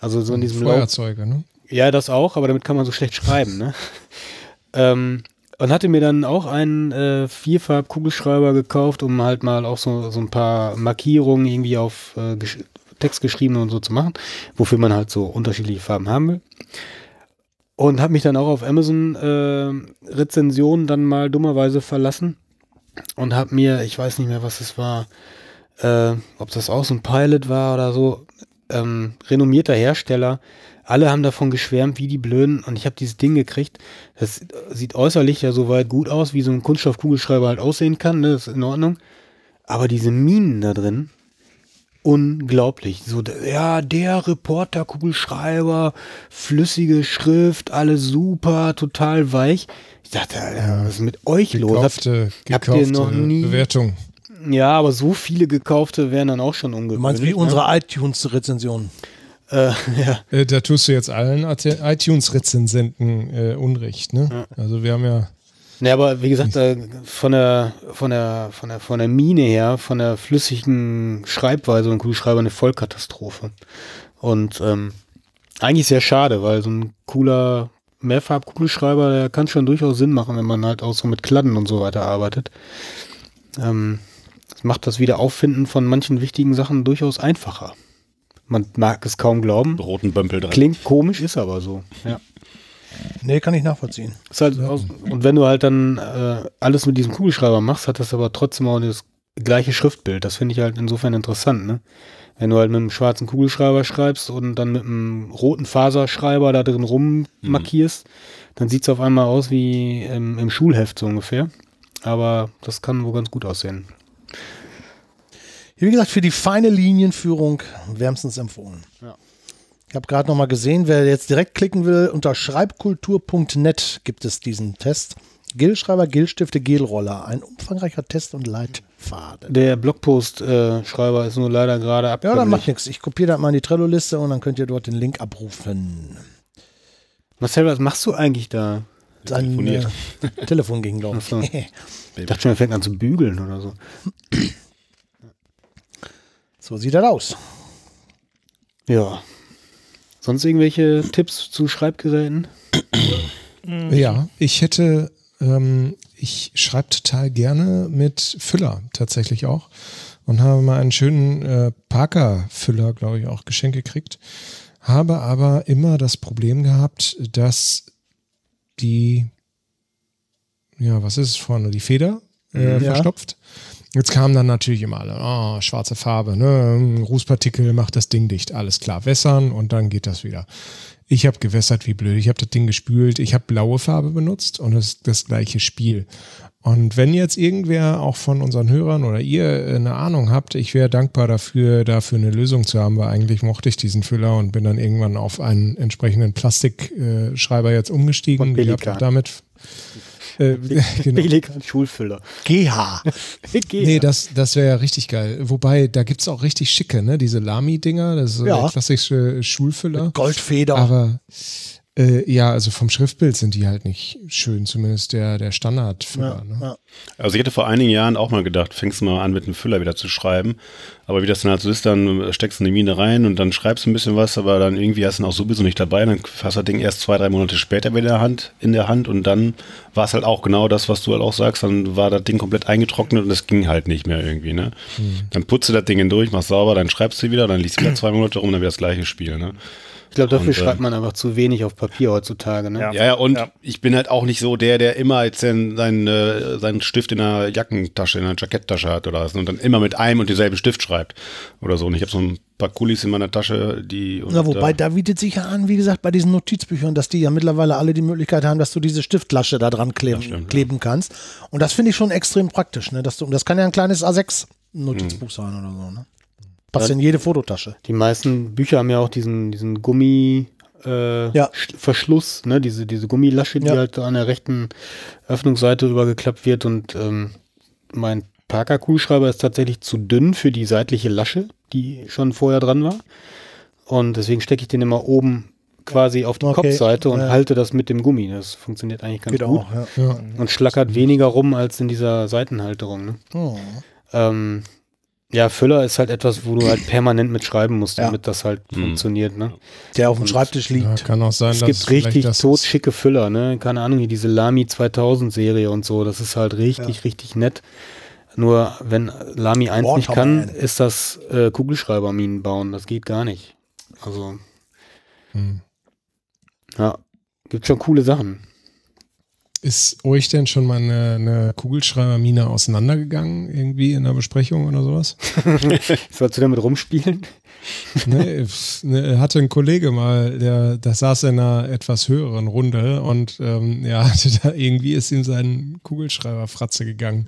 Also so in diesem
Feuerzeuge, ne?
ja, das auch, aber damit kann man so schlecht schreiben, ne? ähm, und hatte mir dann auch einen äh, Vierfarb-Kugelschreiber gekauft, um halt mal auch so, so ein paar Markierungen irgendwie auf äh, Text geschrieben und so zu machen, wofür man halt so unterschiedliche Farben haben will. Und habe mich dann auch auf Amazon äh, dann mal dummerweise verlassen und habe mir, ich weiß nicht mehr, was es war, äh, ob das auch so ein Pilot war oder so, ähm, renommierter Hersteller. Alle haben davon geschwärmt, wie die Blöden. Und ich habe dieses Ding gekriegt. Das sieht äußerlich ja soweit gut aus, wie so ein Kunststoffkugelschreiber halt aussehen kann. Ne? Das ist in Ordnung. Aber diese Minen da drin, unglaublich. So, ja, der Reporter-Kugelschreiber, flüssige Schrift, alles super, total weich. Ich dachte, Alter, was ist mit euch los? Habt,
Gekaufte,
habt ihr
gekaufte
noch nie-
Bewertung.
Ja, aber so viele gekaufte wären dann auch schon ungewöhnlich.
Du meinst wie
ne?
unsere iTunes-Rezension.
Äh, ja.
Äh, da tust du jetzt allen iTunes-Rezensenten äh, Unrecht, ne? Also wir haben ja.
Ne, aber wie gesagt, äh, von der, von der, von der, von der Mine her, von der flüssigen Schreibweise und Kugelschreiber eine Vollkatastrophe. Und ähm, eigentlich sehr schade, weil so ein cooler Mehrfarbkugelschreiber, der kann schon durchaus Sinn machen, wenn man halt auch so mit Kladden und so weiter arbeitet. Ähm, das macht das Wiederauffinden von manchen wichtigen Sachen durchaus einfacher. Man mag es kaum glauben.
Roten Bömpel dran.
Klingt komisch, ist aber so. Ja.
Nee, kann ich nachvollziehen.
Ist halt aus, und wenn du halt dann äh, alles mit diesem Kugelschreiber machst, hat das aber trotzdem auch das gleiche Schriftbild. Das finde ich halt insofern interessant, ne? Wenn du halt mit einem schwarzen Kugelschreiber schreibst und dann mit einem roten Faserschreiber da drin rum markierst, dann sieht es auf einmal aus wie im, im Schulheft so ungefähr. Aber das kann wohl ganz gut aussehen.
Wie gesagt, für die feine Linienführung wärmstens empfohlen.
Ja.
Ich habe gerade noch mal gesehen, wer jetzt direkt klicken will, unter schreibkultur.net gibt es diesen Test. Gelschreiber, Gelstifte, Gelroller. Ein umfangreicher Test und Leitfaden.
Der Blogpost-Schreiber ist nur leider gerade
Ja,
abgeblieben.
dann macht nichts. Ich kopiere das mal in die Trello-Liste und dann könnt ihr dort den Link abrufen.
Marcel, was machst du eigentlich da?
Sein äh, Telefon ging, glaube ich.
So. Ich dachte schon, er fängt an zu bügeln oder so.
so sieht das aus.
Ja. Sonst irgendwelche Tipps zu Schreibgeräten?
Ja, ich hätte, ähm, ich schreibe total gerne mit Füller tatsächlich auch und habe mal einen schönen äh, Parker-Füller, glaube ich, auch geschenkt gekriegt. Habe aber immer das Problem gehabt, dass die, ja, was ist es vorne, die Feder äh,
Ja.
verstopft. Jetzt kamen dann natürlich immer alle, oh, schwarze Farbe, ne, Rußpartikel, macht das Ding dicht, alles klar, wässern und dann geht das wieder. Ich habe gewässert wie blöd, ich habe das Ding gespült, ich habe blaue Farbe benutzt und es ist das gleiche Spiel. Und wenn jetzt irgendwer auch von unseren Hörern oder ihr äh, eine Ahnung habt, ich wäre dankbar dafür, dafür eine Lösung zu haben, weil eigentlich mochte ich diesen Füller und bin dann irgendwann auf einen entsprechenden Plastikschreiber äh, jetzt umgestiegen.
Und
Die hab
Pelikan.
damit äh, genau.
Pelikan Schulfüller.
GH.
Nee, das, das wäre ja richtig geil. Wobei, da gibt's auch richtig schicke, ne? Diese Lamy-Dinger, das ist so
Ja.
der klassische Schulfüller.
Goldfeder.
Aber äh, ja, also vom Schriftbild sind die halt nicht schön, zumindest der, der Standardfüller.
ja,
ne?
ja.
Also ich hätte vor einigen Jahren auch mal gedacht, fängst du mal an mit einem Füller wieder zu schreiben. Aber wie das dann halt so ist, dann steckst du eine Mine rein und dann schreibst du ein bisschen was, aber dann irgendwie hast du ihn auch sowieso nicht dabei. Dann hast du das Ding erst zwei, drei Monate später wieder in der Hand, in der Hand und dann war es halt auch genau das, was du halt auch sagst. Dann war das Ding komplett eingetrocknet und es ging halt nicht mehr irgendwie. Ne? Dann putzt du das Ding durch, machst sauber, dann schreibst du wieder, dann liest du wieder zwei Monate rum, dann wieder das gleiche Spiel. Ne?
Ich glaube, dafür
Und, äh,
schreibt man einfach zu wenig auf Papier heutzutage. Ne?
Ja.
Ja, ja, und
Ja.
ich bin halt auch nicht so der, der immer jetzt seinen, seinen, äh, seinen Stift in der Jackentasche, in der Jacketttasche hat oder was und dann immer mit einem und demselben Stift schreibt oder so. Und ich habe so ein paar Kulis in meiner Tasche, die. Und,
Ja, wobei,
äh,
da bietet sich ja an, wie gesagt, bei diesen Notizbüchern, dass die ja mittlerweile alle die Möglichkeit haben, dass du diese Stiftlasche da dran kleben,
stimmt, ja.
kleben kannst. Und das finde ich schon extrem praktisch. Ne? Dass du, und das kann ja ein kleines A6-Notizbuch sein oder so. Ne? Passt in jede Fototasche.
Die meisten Bücher haben ja auch diesen, diesen Gummi. Äh,
Ja.
Sch- Verschluss, ne, diese, diese Gummilasche, die
Ja.
halt an der rechten Öffnungsseite rübergeklappt wird und ähm, mein Parker-Kugelschreiber ist tatsächlich zu dünn für die seitliche Lasche, die schon vorher dran war. Und deswegen stecke ich den immer oben quasi auf die
Okay.
Kopfseite und
Ja.
halte das mit dem Gummi. Das funktioniert eigentlich ganz
Geht
gut.
auch.
Und schlackert weniger rum als in dieser Seitenhalterung. Ne?
Oh.
Ähm, ja, Füller ist halt etwas, wo du halt permanent mit schreiben musst,
Ja.
damit das halt
Mhm.
funktioniert. Ne?
Der auf dem
Und-
Schreibtisch
Ja,
liegt.
kann auch sein,
Es
dass
gibt richtig totschicke Füller, ne? Keine Ahnung, wie diese Lamy 2000 Serie und so. Das ist halt richtig, richtig nett. Nur wenn Lamy 1 nicht kann,
Waterman.
ist das äh, Kugelschreiberminen bauen. Das geht gar nicht. Also,
Hm.
ja, gibt schon coole Sachen.
Ist euch denn schon mal eine, eine Kugelschreibermine auseinandergegangen, irgendwie in einer Besprechung oder sowas?
Sollst du damit rumspielen?
Ne, es- ne, hatte ein Kollege mal, der, der saß in einer etwas höheren Runde und ähm, ja, hatte da irgendwie ist ihm sein Kugelschreiber Fratze gegangen.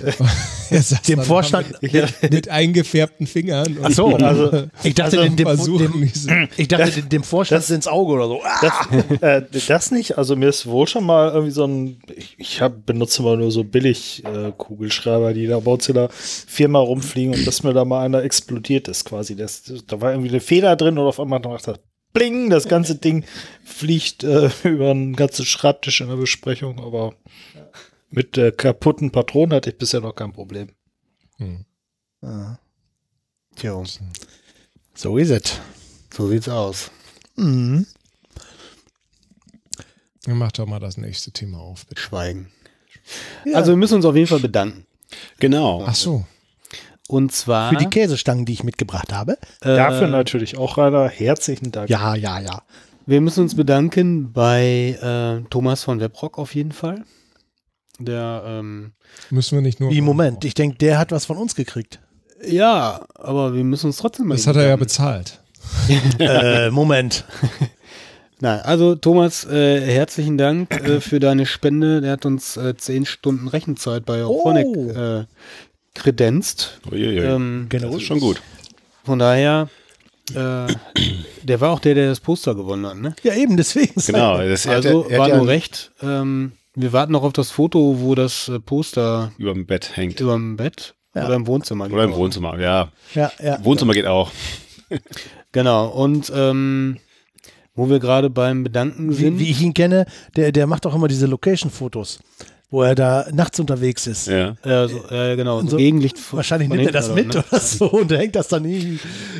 er saß
Dem Vorstand-
mit, mit eingefärbten Fingern.
Ach so,
und,
also, ich dachte,
also
dem, dem, ich dachte dem, dem Vorstand ins Auge oder so.
Das, äh, das nicht. Also mir ist wohl schon mal irgendwie so ein, ich, ich hab, benutze immer nur so billig äh, Kugelschreiber, die da der Firma rumfliegen und dass mir da mal einer explodiert ist quasi. Das, da war irgendwie eine Feder drin und auf einmal macht das Bling, das ganze Ding fliegt äh, über einen ganzen Schreibtisch in der Besprechung, aber mit äh, kaputten Patronen hatte ich bisher noch kein Problem.
Hm.
Ah,
Tja,
so ist es.
so sieht's aus.
Mhm.
Mach doch mal das nächste Thema auf, bitte.
Schweigen.
Ja.
Also wir müssen uns auf jeden Fall bedanken.
Genau.
Ach so.
Und zwar
Für die Käsestangen, die ich mitgebracht habe.
äh,
Dafür natürlich auch, Rainer, herzlichen Dank.
Ja, ja, ja.
Wir müssen uns bedanken bei äh, Thomas von Webrock auf jeden Fall. Der, ähm,
Müssen wir nicht nur.
Wie, Moment, ich denke, der hat was von uns gekriegt.
ja, aber wir müssen uns trotzdem mal
Das hat er ja bezahlt.
äh, Moment.
Nein, also Thomas, äh, herzlichen Dank äh, für deine Spende. Der hat uns äh, zehn Stunden Rechenzeit bei Auphonic
Oh.
Kredenzt. Ähm,
das ist schon gut.
von daher, äh, der war auch der, der das Poster gewonnen hat. Ne?
Ja, eben, deswegen.
Genau. Das, er hat-
Also
er hat
war
ja
nur recht. Ähm, wir warten noch auf das Foto, wo das äh, Poster
Über dem Bett hängt.
über dem Bett
Ja.
oder im Wohnzimmer
Oder im
genau.
Wohnzimmer, ja.
Ja, ja.
Wohnzimmer geht auch.
Genau. Und ähm, wo wir gerade beim Bedanken sind.
Wie, wie ich ihn kenne, der, der macht auch immer diese Location-Fotos, wo er da nachts unterwegs ist.
Ja.
Ja, so, äh, genau, so,
So-
Gegenlicht.
Wahrscheinlich nimmt er das mit
ne?
oder so und hängt das dann nie.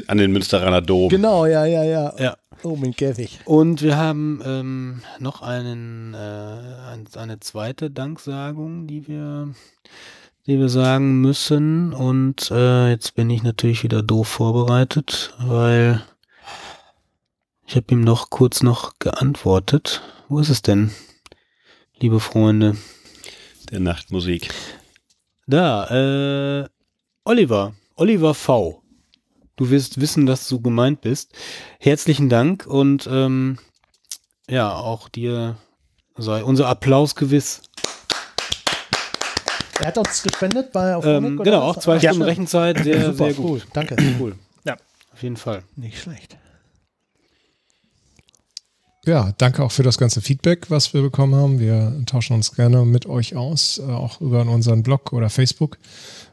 An den Münsteraner Dom.
Genau, ja, ja, ja.
Ja.
Oh, mein Käfig.
Und wir haben ähm, noch einen, äh, ein, eine zweite Danksagung, die wir, die wir sagen müssen. Und äh, jetzt bin ich natürlich wieder doof vorbereitet, weil ich habe ihm noch kurz noch geantwortet. Wo ist es denn, liebe Freunde?
Der Nachtmusik.
Da, äh, Oliver, Oliver V. Du wirst wissen, dass du gemeint bist. Herzlichen Dank und ähm, ja, auch dir sei unser Applaus gewiss.
Er hat uns gespendet bei auf
Ähm, genau, auch zwei Stunden
schön.
Rechenzeit, sehr,
Super,
sehr gut.
cool. Danke.
Cool.
Ja.
Auf jeden Fall.
Nicht schlecht.
Ja, danke auch für das ganze Feedback, was wir bekommen haben. Wir tauschen uns gerne mit euch aus, äh, auch über unseren Blog oder Facebook.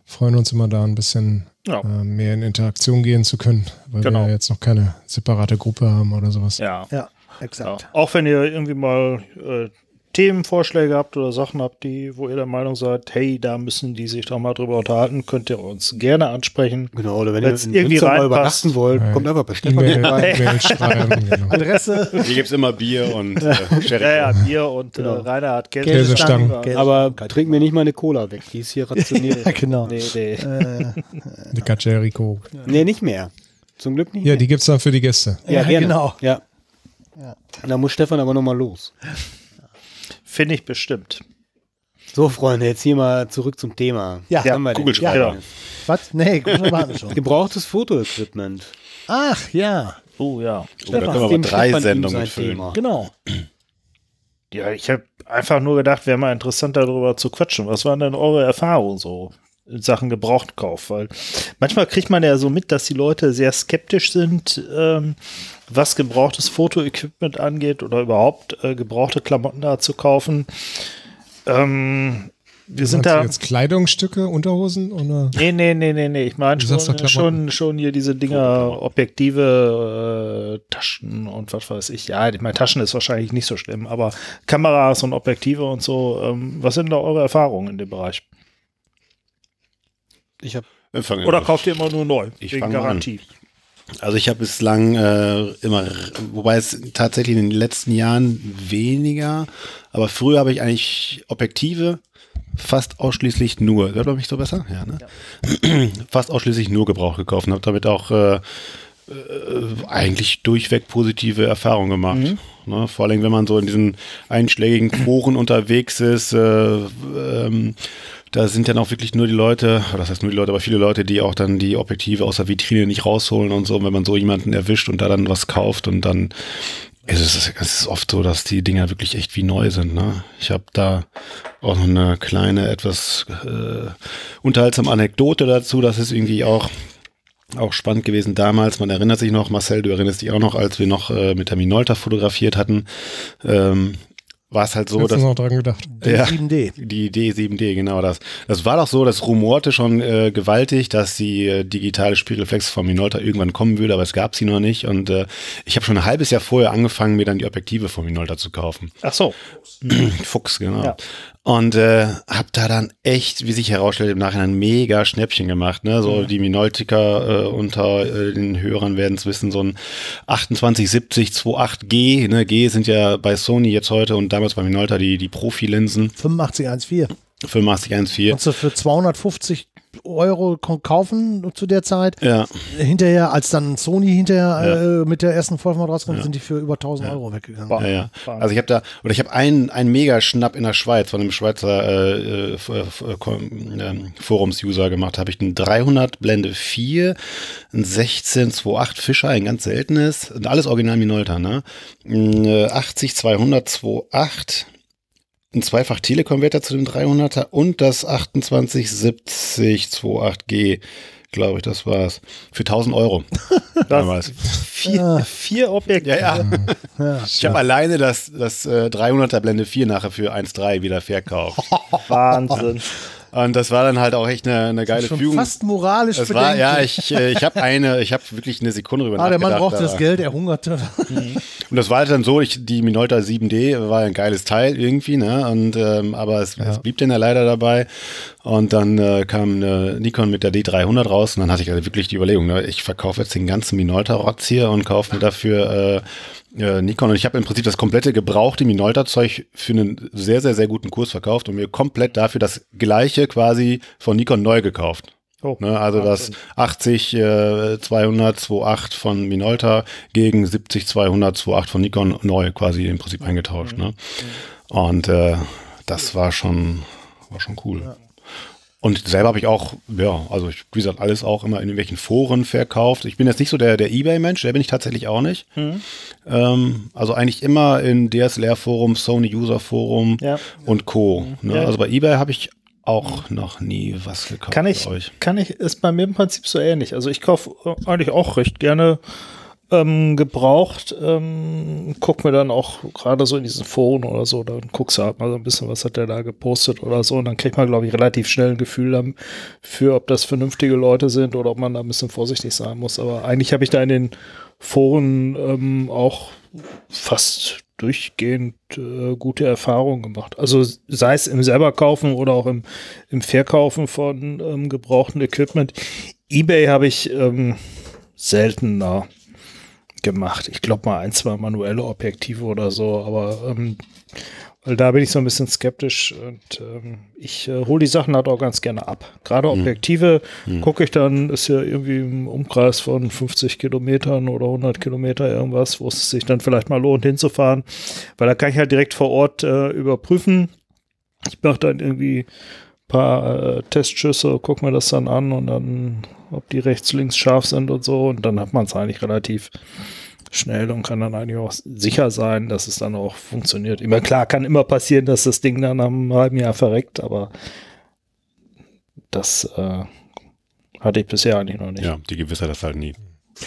Freuen uns immer da ein bisschen
Ja.
äh, mehr in Interaktion gehen zu können, weil
Genau.
wir jetzt noch keine separate Gruppe haben oder sowas.
Ja.
Ja,
Ja.
exakt.
Auch wenn ihr irgendwie mal äh, Themenvorschläge habt oder Sachen habt, die, wo ihr der Meinung seid, hey, da müssen die sich doch mal drüber unterhalten, könnt ihr uns gerne ansprechen.
Genau, oder wenn
Wenn's
ihr in
irgendwie
Münster mal
reinpasst.
übernachten wollt,
Ja.
kommt einfach bei Stefan
E-Mail,
vorbei.
E-Mail schreiben, genau.
Adresse.
Hier gibt es immer Bier und äh, Sherry.
Ja, ja, Bier und
Genau.
äh, Rainer hat Geld.
Käsestangen.
Käsestangen.
Aber trink mir nicht meine Cola weg, die ist hier rationiert.
Ja, genau.
Nee, nee.
Äh,
Dicker Jericho.
nee, nicht mehr. Zum Glück nicht
Ja,
mehr.
die gibt's dann für die Gäste.
Ja, genau.
Ja.
Ja.
Da muss Stefan aber nochmal los.
Finde ich bestimmt.
So, Freunde, jetzt hier mal zurück zum Thema.
Ja,
Was haben wir.
Ja.
was? Nee, gut, waren wir schon.
Gebrauchtes Fotoequipment.
Ach, ja,
Oh ja.
Oh, da können wir drei Sendungen mitfüllen.
Thema.
genau.
Ja, ich habe einfach nur gedacht, wäre mal interessant darüber zu quatschen. Was waren denn eure Erfahrungen so in Sachen Gebrauchtkauf? Weil manchmal kriegt man ja so mit, dass die Leute sehr skeptisch sind, ähm, was gebrauchtes Fotoequipment angeht oder überhaupt äh, gebrauchte Klamotten da zu kaufen. Ähm, wir sind da.
jetzt Kleidungsstücke, Unterhosen oder?
Nee, nee, nee, nee, nee. Ich meine schon, schon, schon hier diese Dinger, Objektive, äh, Taschen und was weiß ich. Ja, ich meine, Taschen ist wahrscheinlich nicht so schlimm, aber Kameras und Objektive und so. Ähm, was sind da eure Erfahrungen in dem Bereich?
Ich habe
Oder kauft ihr immer nur neu?
Ich
wegen
mal an. Also ich habe bislang äh, immer, wobei es tatsächlich in den letzten Jahren weniger, aber früher habe ich eigentlich Objektive fast ausschließlich nur, hört man mich so besser? Ja, ne? fast ausschließlich nur Gebrauch gekauft und habe damit auch äh, äh, eigentlich durchweg positive Erfahrungen gemacht. Ne? Vor allem, wenn man so in diesen einschlägigen Foren unterwegs ist, äh, ähm, da sind dann auch wirklich nur die Leute, das heißt nur die Leute, aber viele Leute, die auch dann die Objektive aus der Vitrine nicht rausholen und so. Und wenn man so jemanden erwischt und da dann was kauft und dann ist es, es ist oft so, dass die Dinger wirklich echt wie neu sind. Ne? Ich habe da auch noch eine kleine, etwas äh, unterhaltsame Anekdote dazu. Das ist irgendwie auch auch spannend gewesen damals. Man erinnert sich noch, Marcel, du erinnerst dich auch noch, als wir noch äh, mit der Minolta fotografiert hatten. Ähm, war es halt so, dass
noch dran gedacht.
Ja.
7D.
die Idee 7D, genau das. Das war doch so, das rumorte schon äh, gewaltig, dass die äh, digitale Spiegelreflex von Minolta irgendwann kommen würde, aber es gab sie noch nicht. Und äh, ich habe schon ein halbes Jahr vorher angefangen, mir dann die Objektive von Minolta zu kaufen.
Ach so.
Fuchs, genau.
Ja.
Und äh, habe da dann echt, wie sich herausstellt, im Nachhinein mega Schnäppchen gemacht. Ne? So die Minoltiker äh, unter äh, den Hörern werden es wissen, so ein 2870 28G. Ne? G sind ja bei Sony jetzt heute und damals bei Minolta die, die Profilinsen
8514.
8514.
Kannst du für 250 Euro kaufen zu der Zeit.
Ja,
Hinterher, als dann Sony hinterher
Ja.
äh, mit der ersten Vollformat rauskommt, sind die für über 1000 Euro weggegangen.
ja, ja. Also ich habe da, oder ich habe einen, einen Mega-Schnapp in der Schweiz von einem Schweizer äh, äh, F- Kom- ähm, Forums-User gemacht. Habe ich einen 300 Blende 4, ein 1628 Fischer, ein ganz seltenes, und alles original Minolta, ne? Ein, äh, 80 200 28, ein zweifach Telekonverter zu dem 300er und das 2870 28G, glaube ich, das war's. Für 1000 Euro. damals.
Vier, vier Objekte.
Ja, ja. Ich habe alleine das, das äh, 300er Blende 4 nachher für 1,3 wieder verkauft.
Wahnsinn.
Und das war dann halt auch echt eine, eine geile
Schon
Fügung.
fast moralisch
das war, ja, ich, äh, ich habe eine, ich habe wirklich eine Sekunde drüber
Ah, der Mann brauchte das Geld, er hungerte.
Und das war halt dann so, ich, die Minolta 7D war ein geiles Teil irgendwie, ne? Und ähm, aber es, es blieb dann ja leider dabei. Und dann äh, kam eine Nikon mit der D300 raus und dann hatte ich also wirklich die Überlegung, ne? ich verkaufe jetzt den ganzen Minolta-Rotz hier und kaufe mir dafür äh, äh, Nikon. Und ich habe im Prinzip das komplette gebrauchte Minolta-Zeug für einen sehr, sehr, sehr guten Kurs verkauft und mir komplett dafür das gleiche quasi von Nikon neu gekauft.
Oh,
Ne, also das 80 äh, 200 28 von Minolta gegen 70 200 28 von Nikon neu quasi im Prinzip eingetauscht. Ne? Und äh, das war schon war schon cool. Und selber habe ich auch, ja, also ich, wie gesagt, alles auch immer in irgendwelchen Foren verkauft. Ich bin jetzt nicht so der, der Ebay-Mensch, der bin ich tatsächlich auch nicht. Ähm, also eigentlich immer in DSLR-Forum, Sony-User-Forum
Ja.
und Co. Ne?
Ja.
Also bei Ebay habe ich auch noch nie was gekauft.
Kann ich, kann ich, ist bei mir im Prinzip so ähnlich. Also ich kaufe eigentlich auch recht gerne ähm, gebraucht, ähm, guck mir dann auch gerade so in diesen Foren oder so, dann guckst du halt mal so ein bisschen, was hat der da gepostet oder so und dann kriegt man, glaube ich, relativ schnell ein Gefühl dafür, ob das vernünftige Leute sind oder ob man da ein bisschen vorsichtig sein muss. Aber eigentlich habe ich da in den Foren ähm, auch fast durchgehend äh, gute Erfahrungen gemacht. Also sei es im selber kaufen oder auch im, im Verkaufen von ähm, gebrauchten Equipment. Ebay habe ich ähm, seltener gemacht. Ich glaube mal ein, zwei manuelle Objektive oder so, aber ähm, da bin ich so ein bisschen skeptisch und ähm, ich äh, hole die Sachen halt auch ganz gerne ab. Gerade Objektive gucke ich dann, ist ja irgendwie im Umkreis von 50 Kilometern oder 100 Kilometer irgendwas, wo es sich dann vielleicht mal lohnt hinzufahren, weil da kann ich halt direkt vor Ort äh, überprüfen. Ich mache dann irgendwie paar äh, Testschüsse, gucke mir das dann an und dann, ob die rechts, links scharf sind und so und dann hat man es eigentlich relativ schnell und kann dann eigentlich auch sicher sein, dass es dann auch funktioniert. Immer klar, kann immer passieren, dass das Ding dann einem halben Jahr verreckt, aber das äh, hatte ich bisher eigentlich noch nicht.
Ja, die Gewissheit das halt nie.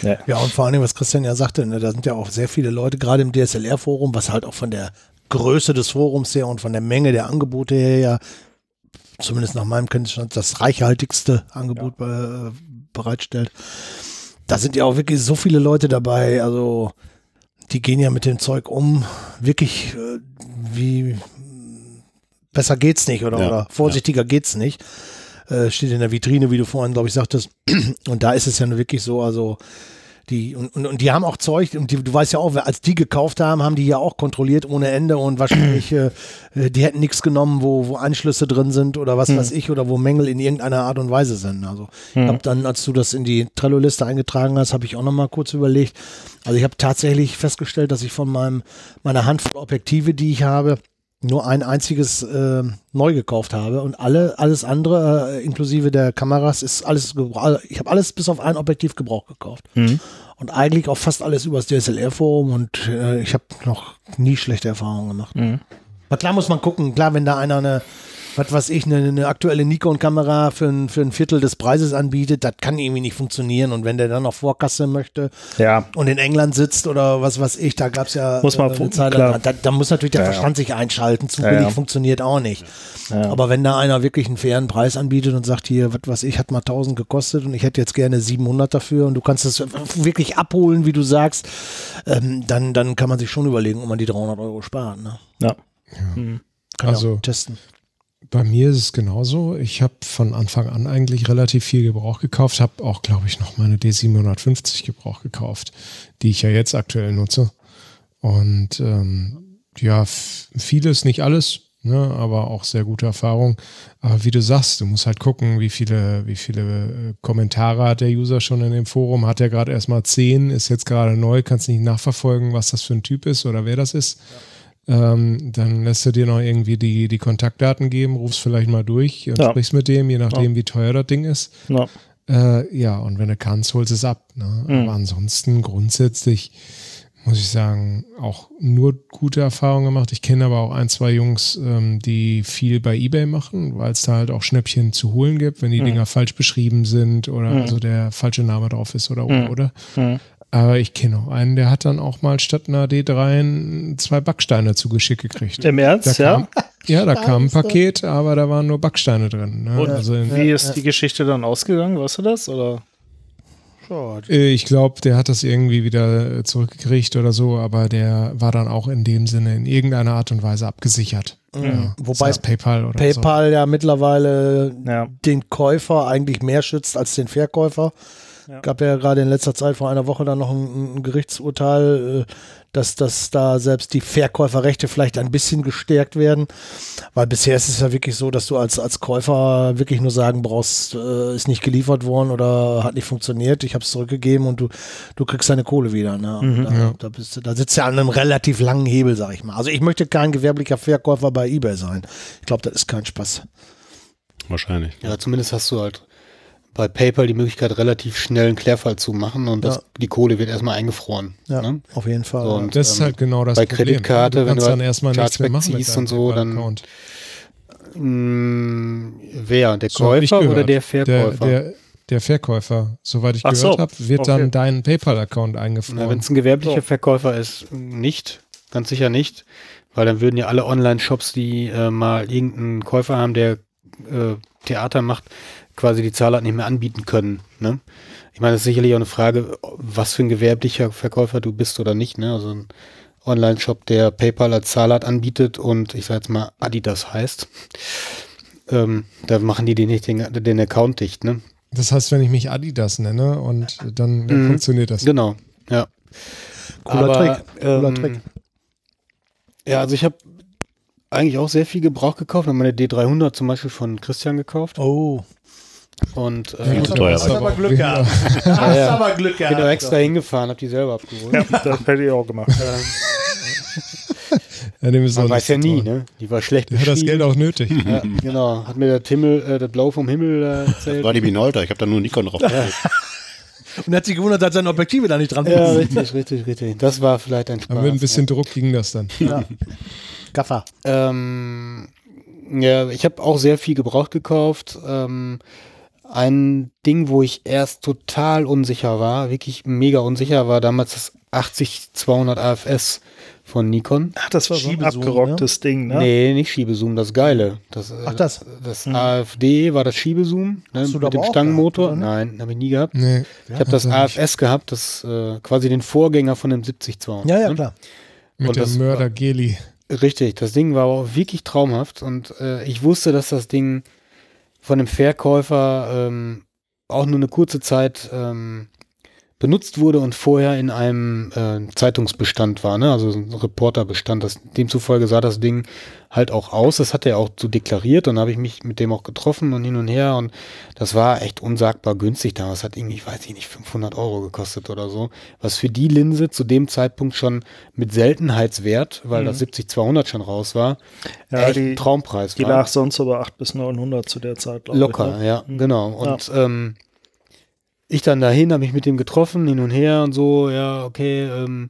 Ja.
Ja, und vor allem, was Christian ja sagte, ne, da sind ja auch sehr viele Leute, gerade im DSLR-Forum, was halt auch von der Größe des Forums her und von der Menge der Angebote her ja, zumindest nach meinem Kenntnisstand, das reichhaltigste Angebot be bereitstellt. Da sind ja auch wirklich so viele Leute dabei, also die gehen ja mit dem Zeug um, wirklich äh, wie besser geht's nicht oder,
Ja,
oder vorsichtiger geht's nicht. Äh, steht in der Vitrine, wie du vorhin, glaube ich, sagtest. Und da ist es ja wirklich so, also die, und, und, und die haben auch Zeug, und die, du weißt ja auch, als die gekauft haben, haben die ja auch kontrolliert ohne Ende und wahrscheinlich, äh, äh, die hätten nichts genommen, wo, wo Anschlüsse drin sind oder was weiß ich, oder wo Mängel in irgendeiner Art und Weise sind. Also ich habe dann, als du das in die Trello-Liste eingetragen hast, habe ich auch nochmal kurz überlegt. Also ich habe tatsächlich festgestellt, dass ich von meinem, meiner Handvoll Objektive, die ich habe, nur ein einziges äh, neu gekauft habe und alle alles andere äh, inklusive der Kameras ist alles gebra- ich habe alles bis auf ein Objektiv Gebrauch gekauft. Und eigentlich auch fast alles übers DSLR Forum und äh, ich habe noch nie schlechte Erfahrungen gemacht. Aber klar muss man gucken, klar wenn da einer eine was weiß ich, eine, eine aktuelle Nikon-Kamera für ein, für ein Viertel des Preises anbietet, das kann irgendwie nicht funktionieren. Und wenn der dann noch Vorkasse möchte
Ja.
und in England sitzt oder was weiß ich, da gab es ja
Muss man
äh, Zeit da, da muss natürlich der
Ja, ja.
Verstand sich einschalten. Zu
Ja,
billig
ja.
funktioniert auch nicht.
Ja.
Aber wenn da einer wirklich einen fairen Preis anbietet und sagt, hier, was weiß ich, hat mal 1000 gekostet und ich hätte jetzt gerne 700 dafür und du kannst es wirklich abholen, wie du sagst, ähm, dann, dann kann man sich schon überlegen, ob man die 300 Euro spart. Ne?
Ja.
Kann
Also-
ja testen.
Bei mir ist es genauso. Ich habe von Anfang an eigentlich relativ viel Gebrauch gekauft, habe auch, glaube ich, noch meine D750 Gebrauch gekauft, die ich ja jetzt aktuell nutze. Und ähm, ja, vieles, nicht alles, ne, aber auch sehr gute Erfahrung. Aber wie du sagst, du musst halt gucken, wie viele, wie viele äh, Kommentare hat der User schon in dem Forum. Hat er gerade erstmal zehn, ist jetzt gerade neu, kannst nicht nachverfolgen, was das für ein Typ ist oder wer das ist. Ähm, dann lässt du dir noch irgendwie die, die Kontaktdaten geben, rufst vielleicht mal durch und
Ja.
sprichst mit dem, je nachdem, wie teuer das Ding ist.
Ja.
Äh, ja, und wenn du kannst, holst es ab. Ne?
Mhm.
Aber ansonsten grundsätzlich muss ich sagen, auch nur gute Erfahrungen gemacht. Ich kenne aber auch ein, zwei Jungs, ähm, die viel bei Ebay machen, weil es da halt auch Schnäppchen zu holen gibt, wenn die
Mhm.
Dinger falsch beschrieben sind oder
Mhm.
also der falsche Name drauf ist oder oder
Mhm. Mhm.
Aber ich kenne auch einen, der hat dann auch mal statt einer D3 zwei Backsteine zugeschickt gekriegt.
Im Ernst,
Da
ja?
kam, ja, da kam ein Paket, aber da waren nur Backsteine drin. Ne?
Und
Also in,
wie ist die Geschichte dann ausgegangen? Weißt du das? Oder?
Äh, Ich glaube, der hat das irgendwie wieder äh, zurückgekriegt oder so, aber der war dann auch in dem Sinne in irgendeiner Art und Weise abgesichert. Ja.
Wobei
PayPal oder
PayPal ja mittlerweile
Ja.
den Käufer eigentlich mehr schützt als den Verkäufer.
Ja.
Gab ja gerade in letzter Zeit vor einer Woche dann noch ein, ein Gerichtsurteil, äh, dass, dass da selbst die Verkäuferrechte vielleicht ein bisschen gestärkt werden. Weil bisher ist es ja wirklich so, dass du als, als Käufer wirklich nur sagen brauchst, äh, ist nicht geliefert worden oder hat nicht funktioniert, ich habe es zurückgegeben und du, du kriegst deine Kohle wieder. Ne?
Mhm,
da,
ja.
da, bist du, da sitzt du ja an einem relativ langen Hebel, sag ich mal. Also ich möchte kein gewerblicher Verkäufer bei eBay sein. Ich glaube, das ist kein Spaß.
Wahrscheinlich.
Ja, zumindest hast du halt bei PayPal die Möglichkeit, relativ schnell einen Klärfall zu machen und das,
Ja.
die Kohle wird erstmal eingefroren.
Ja,
Ne?
auf jeden Fall.
So, und,
Das ist
ähm,
halt genau das
bei
Problem.
Kreditkarte,
du
wenn
kannst
du
dann erstmal nichts mehr
Chargeback
machen mit
ziehst und so, dann-
PayPal-Account.
mh, wer? Der
So
Käufer oder der Verkäufer?
Der, der, der Verkäufer, soweit ich
Ach
gehört
so,
habe, wird
okay.
dann dein PayPal-Account eingefroren.
wenn es ein gewerblicher
So.
Verkäufer ist, nicht, ganz sicher nicht, weil dann würden ja alle Online-Shops, die äh, mal irgendeinen Käufer haben, der äh, Theater macht, quasi die Zahlart nicht mehr anbieten können. Ne? Ich meine, das ist sicherlich auch eine Frage, was für ein gewerblicher Verkäufer du bist oder nicht. Ne? Also ein Online-Shop, der PayPal als Zahlart anbietet und ich sage jetzt mal Adidas heißt, ähm, da machen die den nicht den, den Account dicht. Ne?
das heißt, wenn ich mich Adidas nenne und dann
Mhm.
funktioniert das.
Genau, ja.
Cooler
Aber,
Trick. Cooler
ähm,
Trick.
Ja, also ich habe eigentlich auch sehr viel Gebrauch gekauft. Habe meine D300 zum Beispiel von Christian gekauft.
Oh.
Und
Ja,
äh,
Viel zu teuer.
hast aber Glück
Ja.
gehabt. Da hast
ja.
aber Glück
bin auch
gehabt.
extra hingefahren, habe die selber abgeholt.
Ja, das hätte ich auch gemacht.
Ja,
man weiß ja nie, ne? Die war schlecht
Der hat das. Geld auch nötig.
Ja, genau. Hat mir der Himmel, äh, das Blau vom Himmel äh, erzählt.
War die Minolta, ich habe da nur Nikon drauf.
Und hat sich gewundert, dass seine Objektive da nicht dran
ja,
sind.
richtig, richtig, richtig. Das war vielleicht ein Spaß.
Aber mit ein bisschen Druck ging das dann.
Ja. Gaffer.
Ähm, ja, ich habe auch sehr viel gebraucht gekauft. Ähm, ein Ding, wo ich erst total unsicher war, wirklich mega unsicher, war damals das 80-200 AFS von Nikon.
Ach, das war so ein abgerocktes Ding, ne?
Nee, nicht Schiebezoom, das Geile. Das, äh,
Ach, das.
Das AFD war das Schiebezoom ne,
Hast du da
mit dem Stangenmotor.
gehabt?
Nein, habe ich nie gehabt.
Nee.
Ich habe das
Also nicht.
AFS gehabt, das äh, quasi den Vorgänger von dem 70-200.
Ja, ja,
ne?
klar.
Mit
Und das
dem Mörder Geli.
Richtig, das Ding war auch wirklich traumhaft und äh, ich wusste, dass das Ding von dem Verkäufer ähm, auch nur eine kurze Zeit ähm, benutzt wurde und vorher in einem äh, Zeitungsbestand war, ne? also so ein Reporterbestand. Das, demzufolge sah das Ding halt auch aus. Das hat er auch so deklariert und habe ich mich mit dem auch getroffen und hin und her und das war echt unsagbar günstig damals. Hat irgendwie, ich weiß ich nicht, 500 Euro gekostet oder so. Was für die Linse zu dem Zeitpunkt schon mit Seltenheitswert, weil das 70-200 schon raus war,
Mhm. Ja,
echt
die-
Traumpreis
Die
war.
lag sonst aber 800 bis 900 zu der Zeit, glaube
Locker,
ich. ne?
ja,
Mhm.
genau. Und ähm, ich dann dahin, habe mich mit dem getroffen, hin und her und so, ja, okay, ähm,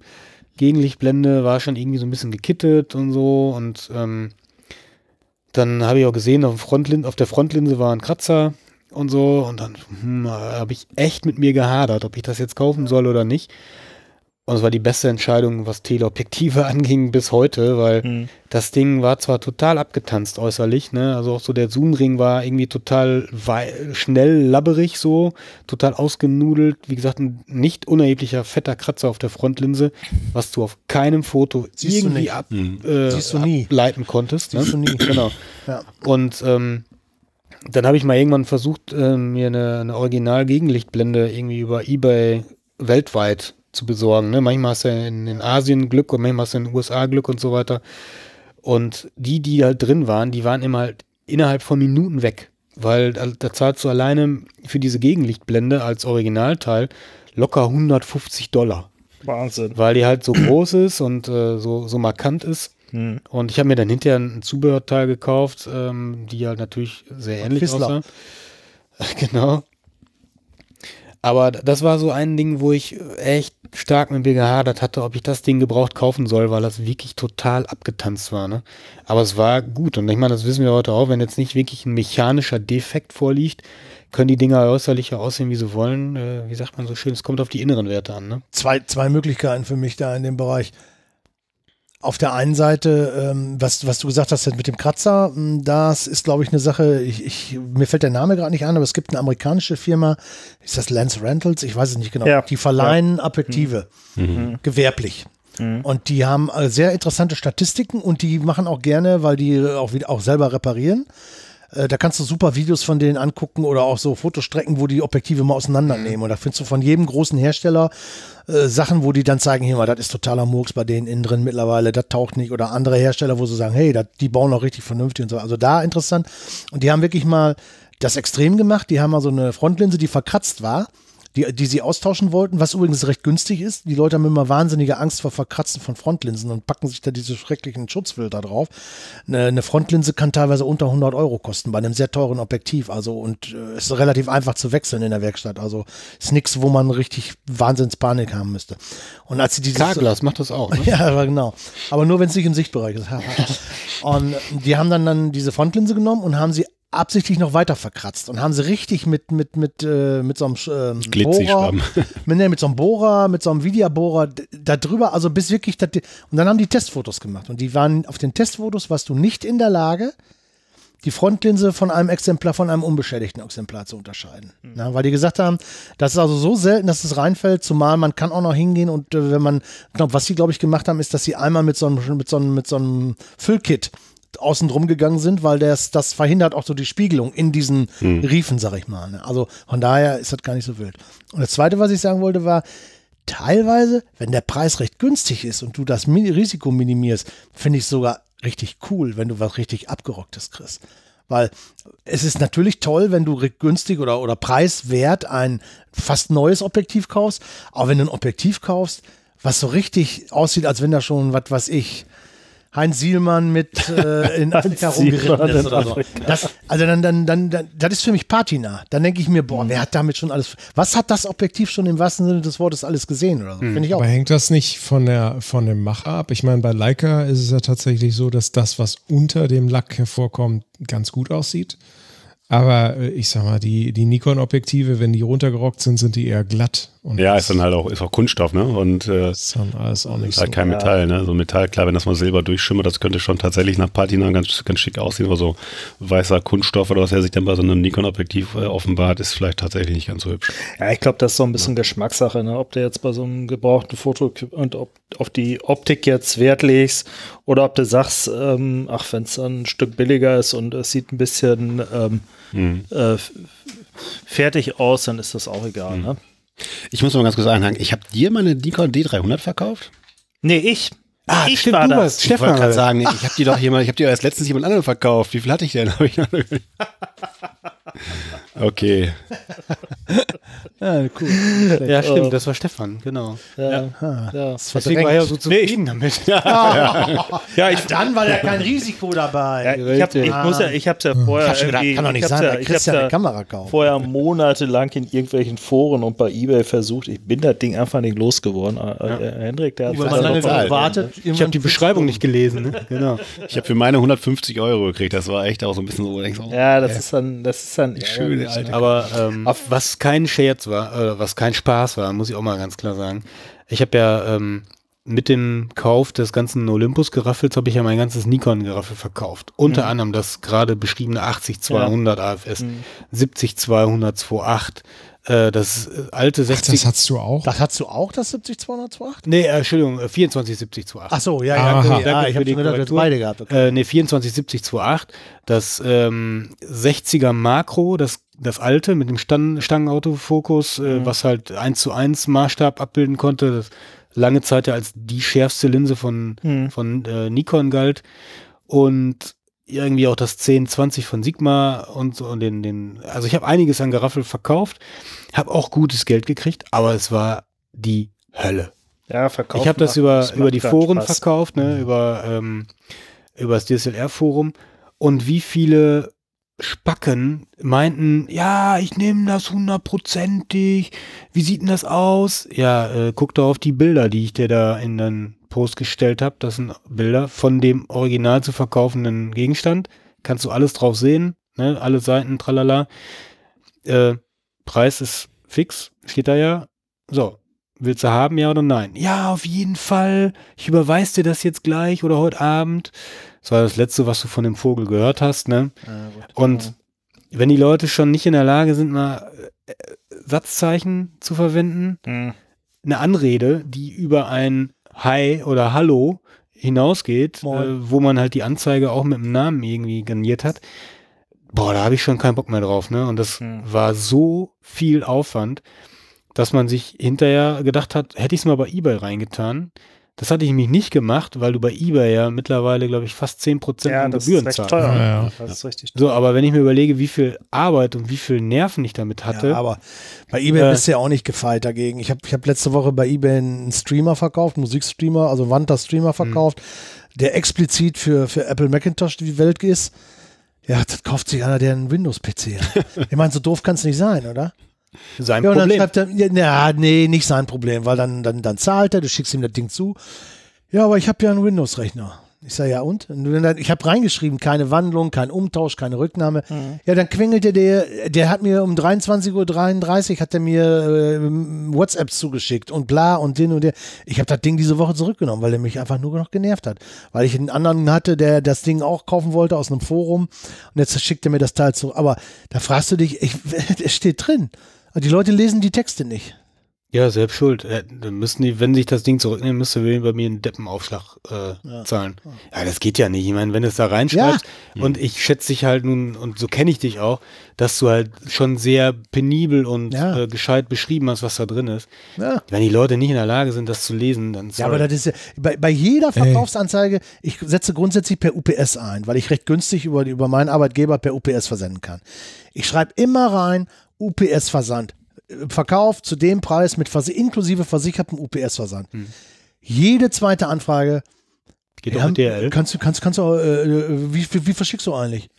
Gegenlichtblende war schon irgendwie so ein bisschen gekittet und so und ähm, dann habe ich auch gesehen, auf, Frontlin auf der Frontlinse war ein Kratzer und so. Und dann hm, habe ich echt mit mir gehadert, ob ich das jetzt kaufen soll oder nicht. Und es war die beste Entscheidung, was Teleobjektive anging bis heute, weil
Hm.
das Ding war zwar total abgetanzt äußerlich, ne? Also auch so der Zoomring war irgendwie total schnell labberig so, total ausgenudelt. Wie gesagt, ein nicht unerheblicher fetter Kratzer auf der Frontlinse, was du auf keinem Foto
Siehst du
irgendwie ab,
Mhm.
äh,
Siehst du nie.
ableiten konntest. Ne?
Siehst du nie.
Genau.
Ja.
Und ähm, dann habe ich mal irgendwann versucht, äh, mir eine, eine Original-Gegenlichtblende irgendwie über Ebay weltweit zu besorgen. Ne? Manchmal hast du in, in Asien Glück und manchmal hast du in den USA Glück und so weiter. Und die, die halt drin waren, die waren immer halt innerhalb von Minuten weg. Weil da, da zahlst du alleine für diese Gegenlichtblende als Originalteil locker 150 Dollar.
Wahnsinn.
Weil die halt so groß ist und äh, so, so markant ist.
Hm.
Und ich habe mir dann hinterher ein Zubehörteil gekauft, ähm, die halt natürlich sehr ähnlich aussah. genau. Aber das war so ein Ding, wo ich echt stark mit mir gehadert hatte, ob ich das Ding gebraucht kaufen soll, weil das wirklich total abgetanzt war. Ne? Aber es war gut. Und ich meine, das wissen wir heute auch, wenn jetzt nicht wirklich ein mechanischer Defekt vorliegt, können die Dinger äußerlich ja aussehen, wie sie wollen. Äh, wie sagt man so schön, es kommt auf die inneren Werte an. Ne?
zwei, zwei Möglichkeiten für mich da in dem Bereich. Auf der einen Seite, ähm, was, was du gesagt hast mit dem Kratzer, mh, das ist, glaube ich, eine Sache, ich, ich, mir fällt der Name gerade nicht an, aber es gibt eine amerikanische Firma, ist das Lens Rentals? Ich weiß es nicht genau.
Ja.
Die verleihen Objektive, gewerblich. Und die haben äh, sehr interessante Statistiken und die machen auch gerne, weil die auch wieder auch selber reparieren. Äh, Da kannst du super Videos von denen angucken oder auch so Fotostrecken, wo die Objektive mal auseinandernehmen. Und da findest du von jedem großen Hersteller äh, Sachen, wo die dann zeigen, hier mal, das ist totaler Murks bei denen innen drin mittlerweile, das taucht nicht. Oder andere Hersteller, wo sie sagen, hey, das, die bauen auch richtig vernünftig und so. Also da interessant. Und die haben wirklich mal das Extrem gemacht. Die haben mal so eine Frontlinse, die verkratzt war. Die, die sie austauschen wollten, was übrigens recht günstig ist. Die Leute haben immer wahnsinnige Angst vor Verkratzen von Frontlinsen und packen sich da diese schrecklichen Schutzfilter drauf. Eine, eine Frontlinse kann teilweise unter 100 Euro kosten bei einem sehr teuren Objektiv. Also und äh, ist relativ einfach zu wechseln in der Werkstatt. Also ist nichts, wo man richtig Wahnsinnspanik haben müsste. Und als sie dieses
Carglass macht das auch. Ne?
ja, aber genau. Aber nur, wenn es nicht im Sichtbereich ist. und die haben dann, dann diese Frontlinse genommen und haben sie absichtlich noch weiter verkratzt und haben sie richtig mit, mit, mit, äh, mit so einem ähm, Bohrer, mit, nee, mit so einem Bohrer, mit so einem Videobohrer da drüber, also bis wirklich, dat, und dann haben die Testfotos gemacht und die waren, auf den Testfotos warst du nicht in der Lage, die Frontlinse von einem Exemplar, von einem unbeschädigten Exemplar zu unterscheiden. Na, weil die gesagt haben, das ist also so selten, dass es reinfällt, zumal man kann auch noch hingehen und äh, wenn man, glaub, was sie glaube ich gemacht haben, ist, dass sie einmal mit so einem, mit so einem, mit so einem Füllkit außen drum gegangen sind, weil das, das verhindert auch so die Spiegelung in diesen Riefen, sag ich mal. Ne? Also von daher ist das gar nicht so wild. Und das Zweite, was ich sagen wollte, war, teilweise, wenn der Preis recht günstig ist und du das Risiko minimierst, finde ich sogar richtig cool, wenn du was richtig abgerocktes kriegst. Weil es ist natürlich toll, wenn du günstig oder, oder preiswert ein fast neues Objektiv kaufst, aber wenn du ein Objektiv kaufst, was so richtig aussieht, als wenn da schon, was weiß ich, Heinz Sielmann mit äh, in Afrika rumgeritten ist oder so. Das, also dann, dann, dann, dann, das ist für mich Patina. Dann denke ich mir, boah, wer hat damit schon alles, was hat das Objektiv schon im wahrsten Sinne des Wortes alles gesehen oder so? Finde ich auch.
Aber hängt das nicht von der von dem Macher ab? Ich meine, bei Leica ist es ja tatsächlich so, dass das, was unter dem Lack hervorkommt, ganz gut aussieht. Aber äh, ich sag mal, die, die Nikon-Objektive, wenn die runtergerockt sind, sind die eher glatt. Und
Ja, ist dann halt auch, ist auch Kunststoff, ne? Und äh,
ist dann alles auch nicht
ist
so.
halt kein Metall, ne? So Metall, klar, wenn das mal Silber durchschimmert, das könnte schon tatsächlich nach Patina ganz, ganz schick aussehen, aber so weißer Kunststoff oder was er sich dann bei so einem Nikon-Objektiv äh, offenbart, ist vielleicht tatsächlich nicht ganz so hübsch.
Ja, ich glaube, das ist so ein bisschen Geschmackssache, ne? ob du jetzt bei so einem gebrauchten Foto und ob auf die Optik jetzt Wert legst oder ob du sagst, ähm, ach, wenn es dann ein Stück billiger ist und es sieht ein bisschen ähm, äh, f- fertig aus, dann ist das auch egal. Ne?
Ich muss mal ganz kurz einhaken, ich habe dir meine Nikon D300 verkauft?
Nee, ich.
Ah,
ich
stimmt,
war
du
das.
warst
Ich wollte
Stefan.
gerade sagen, ich habe die doch jemand, ich habe die erst letztens jemand anderem verkauft. Wie viel hatte ich denn? Hab ich noch- okay.
Ja, cool.
Ja, stimmt, das war Stefan, genau.
Ja, ja.
Deswegen war er so zufrieden damit.
ja ich,
Dann war ja kein Risiko dabei.
ja, ich, hab, ich muss ja, ich hab's ja vorher.
Ich gedacht, kann doch nicht sein,
ja, ich hab's
ja eine
ja
Kamera kaufen.
vorher monatelang in irgendwelchen Foren und bei Ebay versucht. Ich bin das Ding einfach nicht losgeworden. Äh, äh, Hendrik, der hat
lange
bezahlt.
Ich habe die Beschreibung nicht gelesen. Ne? Genau.
Ich habe für meine 150 Euro gekriegt. Das war echt auch so ein bisschen so. oh,
Ja, das ist dann, das ist dann
alte
ne?
Aber ähm, was kein Scherz war, äh, was kein Spaß war, muss ich auch mal ganz klar sagen. Ich habe ja ähm, mit dem Kauf des ganzen Olympus-Geraffels habe ich ja mein ganzes Nikon-Geraffel verkauft. Unter anderem das gerade beschriebene 80-200 AFS, 70-200 2.8, äh, das äh, alte
Ach,
60...
das hattest du auch?
Das hast du auch, das 70228?
nee, äh, Entschuldigung, äh, 24-70 2.8.
Ach so, ja, ja.
Aha.
okay.
Danke
ah, ich habe gedacht,
Korrektur.
beide gehabt. Okay.
Äh, nee, 247028, das ähm, 60er Makro, das, das alte mit dem Stan Stangenautofokus, äh, was halt 1 zu 1 Maßstab abbilden konnte, das lange Zeit ja als die schärfste Linse von, von äh, Nikon galt und irgendwie auch das 1020 von Sigma und so und den, den, also ich habe einiges an Geraffel verkauft, habe auch gutes Geld gekriegt, aber es war die Hölle.
Ja, verkaufen
Ich habe das über,
das
über die Foren
Spaß.
verkauft, ne, über, ähm, über das DSLR-Forum. Und wie viele Spacken meinten, ja, ich nehme das hundertprozentig. Wie sieht denn das aus? Ja, äh, guck doch auf die Bilder, die ich dir da in den Post gestellt habe. Das sind Bilder von dem original zu verkaufenden Gegenstand. Kannst du alles drauf sehen, ne? alle Seiten, tralala. Äh, Preis ist fix, steht da ja. So, willst du haben, ja oder nein? Ja, auf jeden Fall. Ich überweise dir das jetzt gleich oder heute Abend. Das war das Letzte, was du von dem Vogel gehört hast, ne? Und wenn die Leute schon nicht in der Lage sind, mal äh, Satzzeichen zu verwenden,
Hm.
eine Anrede, die über ein Hi oder Hallo hinausgeht, äh, wo man halt die Anzeige auch mit dem Namen irgendwie garniert hat. Boah, da habe ich schon keinen Bock mehr drauf, ne? Und das
Hm.
war so viel Aufwand, dass man sich hinterher gedacht hat, hätte ich es mal bei eBay reingetan. Das hatte ich nämlich nicht gemacht, weil du bei eBay ja mittlerweile, glaube ich, fast 10%
Ja,
an
das ist
Gebühren zahlst.
teuer.
Ja, ja.
Das ist richtig
So, aber wenn ich mir überlege, wie viel Arbeit und wie viel Nerven ich damit hatte,
Ja, aber bei eBay
Äh,
bist du ja auch nicht gefeit dagegen. Ich habe ich hab letzte Woche bei eBay einen Streamer verkauft, Musikstreamer, also Wanta Streamer verkauft, der explizit für, für Apple Macintosh die Welt ist. Ja, das kauft sich einer, der einen Windows-PC hat. ich meine, so doof kann es nicht sein, oder?
Sein
Ja, und dann
Problem.
schreibt er, ja, nee, nicht sein Problem, weil dann, dann, dann zahlt er, du schickst ihm das Ding zu. Ja, aber ich habe ja einen Windows-Rechner. Ich sage, ja und? ich habe reingeschrieben, keine Wandlung, kein Umtausch, keine Rücknahme. Ja, dann quengelte der, der hat mir um 23.33 Uhr hat er mir äh, WhatsApps zugeschickt und bla und den und der. Ich habe das Ding diese Woche zurückgenommen, weil er mich einfach nur noch genervt hat. Weil ich einen anderen hatte, der das Ding auch kaufen wollte aus einem Forum und jetzt schickt er mir das Teil zurück. Aber da fragst du dich, ich, es steht drin. Die Leute lesen die Texte nicht.
Ja, selbst schuld. Äh, Dann müssen die, wenn sich das Ding zurücknehmen, müsste bei mir einen Deppenaufschlag äh, zahlen. Ja, das geht ja nicht. Ich meine, wenn du es da reinschreibst und ich schätze dich halt nun, und so kenne ich dich auch, dass du halt schon sehr penibel und
Ja.
äh, gescheit beschrieben hast, was da drin ist.
Ja.
Wenn die Leute nicht in der Lage sind, das zu lesen, dann
Ja, aber das ist ja, bei, bei jeder Verkaufsanzeige, ich setze grundsätzlich per UPS ein, weil ich recht günstig über, über meinen Arbeitgeber per UPS versenden kann. Ich schreibe immer rein, UPS-Versand. Verkauf zu dem Preis mit Vers inklusive versichertem UPS-Versand. Jede zweite Anfrage.
geht
ja,
auch mit DRL.
Kannst du, kannst, kannst du, äh, äh, wie, wie, wie verschickst du eigentlich?